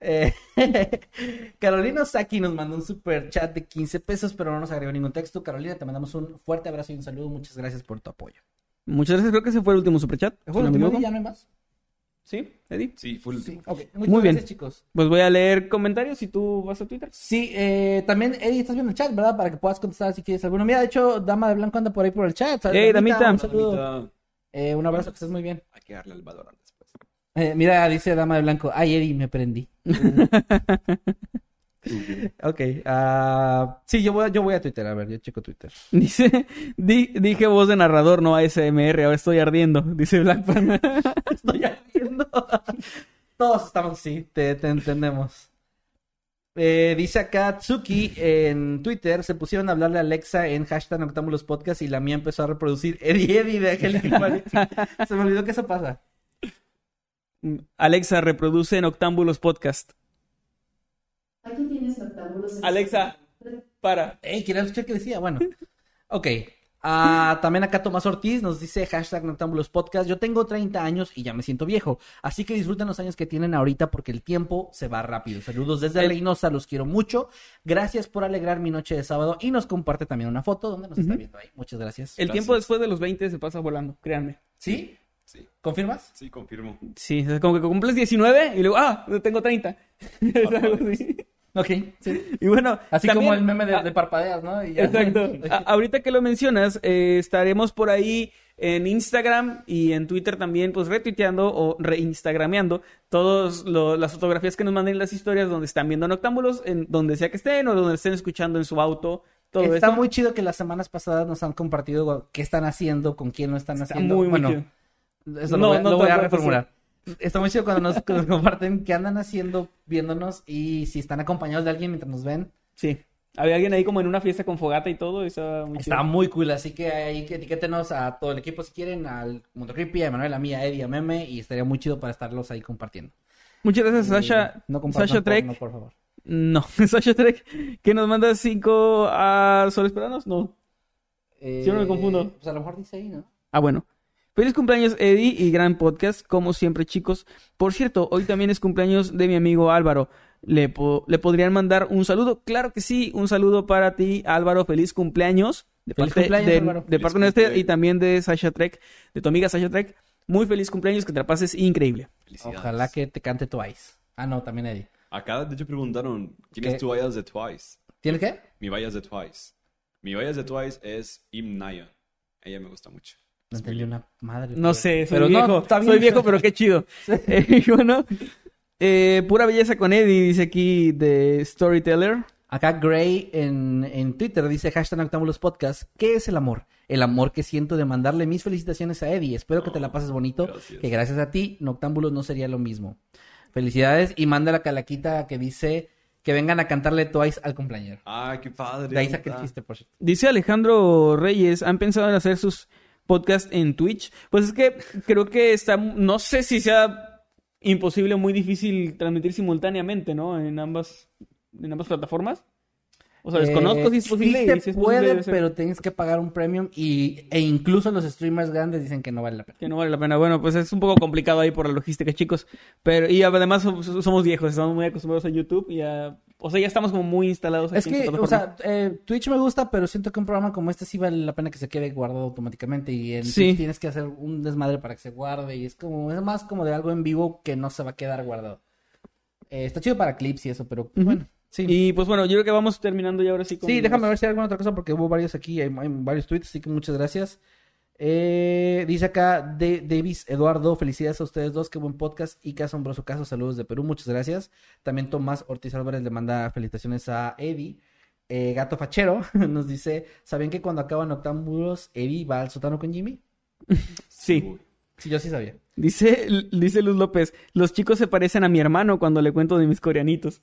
Eh, Carolina Saki nos mandó un super chat de 15 pesos, pero no nos agregó ningún texto. Carolina, te mandamos un fuerte abrazo y un saludo. Muchas gracias por tu apoyo.
Muchas gracias, creo que ese fue el último superchat. si
¿Fue el último? ¿Ya no hay más?
¿Sí, Eddie?
Sí, fue el último.
Ok, muchas
Muy bien.
gracias, chicos.
Pues voy a leer comentarios y tú vas a Twitter.
Sí, eh, también, Eddie, estás viendo el chat, ¿verdad? Para que puedas contestar si quieres alguno. Mira, de hecho, Dama de Blanco anda por ahí por el chat.
Ey, Damita.
Un saludo. Eh, un abrazo, que estés muy bien.
hay que darle al valor después.
Eh, mira, dice Dama de Blanco. Ay, Eddie, me prendí. ok. ah, sí, yo voy, a- yo voy a Twitter. A ver, yo checo Twitter.
Dice, di- dije voz de narrador, no ASMR, ahora estoy ardiendo, dice Black Panda.
Estoy haciendo. Todos estamos así, te, te entendemos. Eh, dice acá Tsuki en Twitter, se pusieron a hablarle a Alexa en hashtag Noctámbulos Podcast y la mía empezó a reproducir Eddie Eddie de. Se me olvidó que eso pasa.
Alexa, reproduce en Octámbulos Podcast.
Aquí tienes octábulos.
Alexa, para.
Ey, quería escuchar qué decía. Bueno, ok. Ah, también acá Tomás Ortiz nos dice hashtag Noctámbulos Podcast. Yo tengo 30 años y ya me siento viejo. Así que disfruten los años que tienen ahorita porque el tiempo se va rápido. Saludos desde Reynosa, los quiero mucho. Gracias por alegrar mi noche de sábado y nos comparte también una foto donde nos está viendo ahí. Muchas gracias.
El tiempo después de los 20 se pasa volando, créanme.
¿Sí?
Sí,
¿Confirmas?
sí, confirmo.
Sí, es como que cumples 19 y luego, ah, tengo 30. Es algo así.
Ok, sí.
Y bueno,
Así
también-
como el meme de, de parpadeas, ¿no? Y ya.
Exacto. A- ahorita que lo mencionas, eh, estaremos por ahí en Instagram y en Twitter también, pues retuiteando o reinstagrameando todas las fotografías que nos manden las historias donde están viendo Noctámbulos, en donde sea que estén o donde estén escuchando en su auto, todo
Está
eso.
muy chido que las semanas pasadas nos han compartido qué están haciendo, con quién lo están
Está
haciendo.
muy, muy
bueno,
chido.
Eso
No,
lo voy, a-
no
lo voy a
tanto,
reformular. Está muy chido cuando nos, comparten qué andan haciendo viéndonos y si están acompañados de alguien mientras nos ven.
Sí. Había alguien ahí como en una fiesta con fogata y todo, estaba muy
Está
chido.
muy cool, así que ahí que etiquétenos a todo el equipo si quieren, al Mundo Creepy, a Emanuel, a mí, a Eddie, a Meme y estaría muy chido para estarlos ahí compartiendo.
Muchas gracias, Sasha.
Eh, no compartan,
Sasha
por-
Trek.
no, por favor.
No, Sasha Trek, que nos manda 5 a Sol Esperanos. No. Sí, no me confundo.
Pues a lo mejor dice ahí, ¿no?
Ah, bueno. Feliz cumpleaños, Eddie, y gran podcast, como siempre, chicos. Por cierto, hoy también es cumpleaños de mi amigo Álvaro. le, po- le podrían mandar un saludo. Claro que sí, un saludo para ti, Álvaro. Feliz cumpleaños. De
Feliz
parte
cumpleaños,
de,
Álvaro.
de parte nuestra y también de Sasha Trek, de tu amiga Sasha Trek. Muy feliz cumpleaños, que te la pases increíble.
Felicidades.
Ojalá que te cante Twice. Ah, no, también Eddie.
Acá, de hecho, preguntaron, ¿quién
¿Qué?
es tu Bias de Twice?
¿Tienes qué?
Mi Bias de Twice. Mi Bias de Twice es Im Naya. Ella me gusta mucho.
No una madre.
No sé, soy
pero no,
viejo.
está bien.
soy viejo, pero qué chido. Eh, bueno, eh, pura belleza con Eddie, dice aquí de Storyteller.
Acá Gray en, en Twitter dice hashtag Noctámbulos Podcast. ¿Qué es el amor? El amor que siento de mandarle mis felicitaciones a Eddie. Espero que te la pases bonito.
gracias.
Que gracias a ti, Noctámbulos no sería lo mismo. Felicidades y manda la calaquita que dice que vengan a cantarle Twice al cumpleañero.
Ah, qué padre.
De ahí saqué el
neta.
chiste, por cierto.
Dice Alejandro Reyes, ¿han pensado en hacer sus podcasts en Twitch? Pues es que creo que está, no sé si sea imposible o muy difícil transmitir simultáneamente, ¿no? En ambas, en ambas plataformas. O sea, desconozco
Eh,
si es posible.
sí
y
se
si es
puede,
posible,
pero tienes que pagar un premium y, e incluso los streamers grandes dicen que no vale la pena.
Que no vale la pena. Bueno, pues es un poco complicado ahí por la logística, chicos. Pero, y además som- somos viejos, estamos muy acostumbrados a YouTube y a... O sea, ya estamos como muy instalados aquí
Es
en
que,
esta
o sea, eh, Twitch me gusta, pero siento que un programa como este sí vale la pena que se quede guardado automáticamente. Y en
Sí.
Twitch tienes que hacer un desmadre para que se guarde. Y es como, es más como de algo en vivo que no se va a quedar guardado. Eh, está chido para clips y eso, pero bueno, sí.
Y pues bueno, yo creo que vamos terminando ya ahora sí con
Sí, déjame ver si hay alguna otra cosa porque hubo varios aquí, hay, hay varios tweets, así que muchas gracias. Eh, dice acá de Davis Eduardo, felicidades a ustedes dos, qué buen podcast y qué asombroso caso, saludos de Perú, muchas gracias. También Tomás Ortiz Álvarez le manda felicitaciones a Eddie. Eh, Gato Fachero nos dice, ¿sabían que cuando acaban Octámbulos, Eddie va al sótano con Jimmy?
Sí.
Sí, yo sí sabía.
Dice, dice Luz López, los chicos se parecen a mi hermano cuando le cuento de mis coreanitos.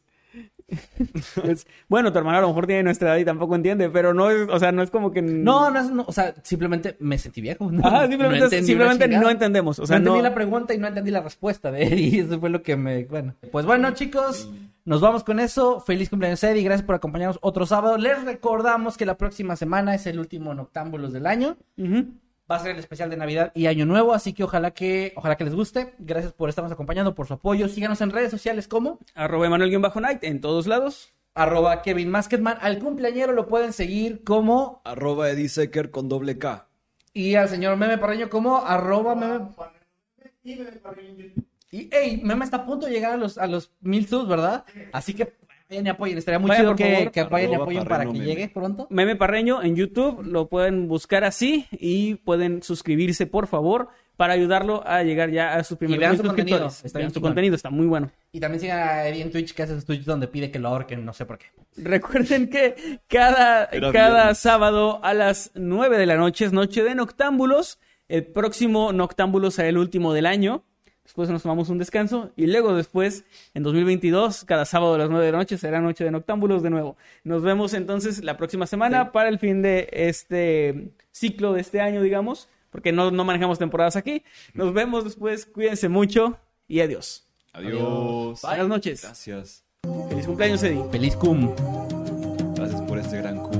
Bueno, tu hermano a lo mejor tiene nuestra edad y tampoco entiende, pero no es, o sea, no es como que...
No, no es, no, o sea, simplemente me sentí viejo. No,
Ajá, simplemente,
no
simplemente no entendemos. O sea,
no entendí la pregunta y no entendí la respuesta de Eddie. Eso fue lo que me. Bueno. Pues bueno, chicos, nos vamos con eso. Feliz cumpleaños, Eddie. Gracias por acompañarnos otro sábado. Les recordamos que la próxima semana es el último Noctámbulos del año. Va a ser el especial de Navidad y Año Nuevo, así que ojalá que ojalá que les guste. Gracias por estarnos acompañando, por su apoyo. Síganos en redes sociales como
Arroba Emanuel-Night en todos lados.
arroba Kevin Masketman. Al cumpleañero lo pueden seguir como
Arroba Eddie Secker con doble K.
y al señor Meme Parreño como arroba Meme. Y, ey, Meme está a punto de llegar a los, a los mil subs, ¿verdad? Así que vayan y apoyen. Estaría muy
Vaya,
chido que,
favor.
que vayan y
Arroba
apoyen para
Parreno
que
Meme.
llegue pronto.
Meme Parreño en YouTube, lo pueden buscar así y pueden suscribirse, por favor, para ayudarlo a llegar ya a sus primeros
vean su contenido,
suscriptores.
está
Vean
bien
su contenido, está muy bueno.
Y también sigan a Eddie en Twitch, que hace Twitch donde pide que lo ahorquen, no sé por qué.
Recuerden que cada,
Era
cada sábado a las 9 de la noche es noche de noctámbulos. El próximo noctámbulo será el último del año. Después nos tomamos un descanso y luego después, en 2022, cada sábado a las 9 de la noche será noche de noctámbulos de nuevo. Nos vemos entonces la próxima semana para el fin de este ciclo de este año, digamos, porque no, no manejamos temporadas aquí. Nos vemos después, cuídense mucho y adiós.
Adiós.
Buenas noches.
Gracias.
Feliz cumpleaños, Eddie.
Feliz cum.
Gracias por este gran Q.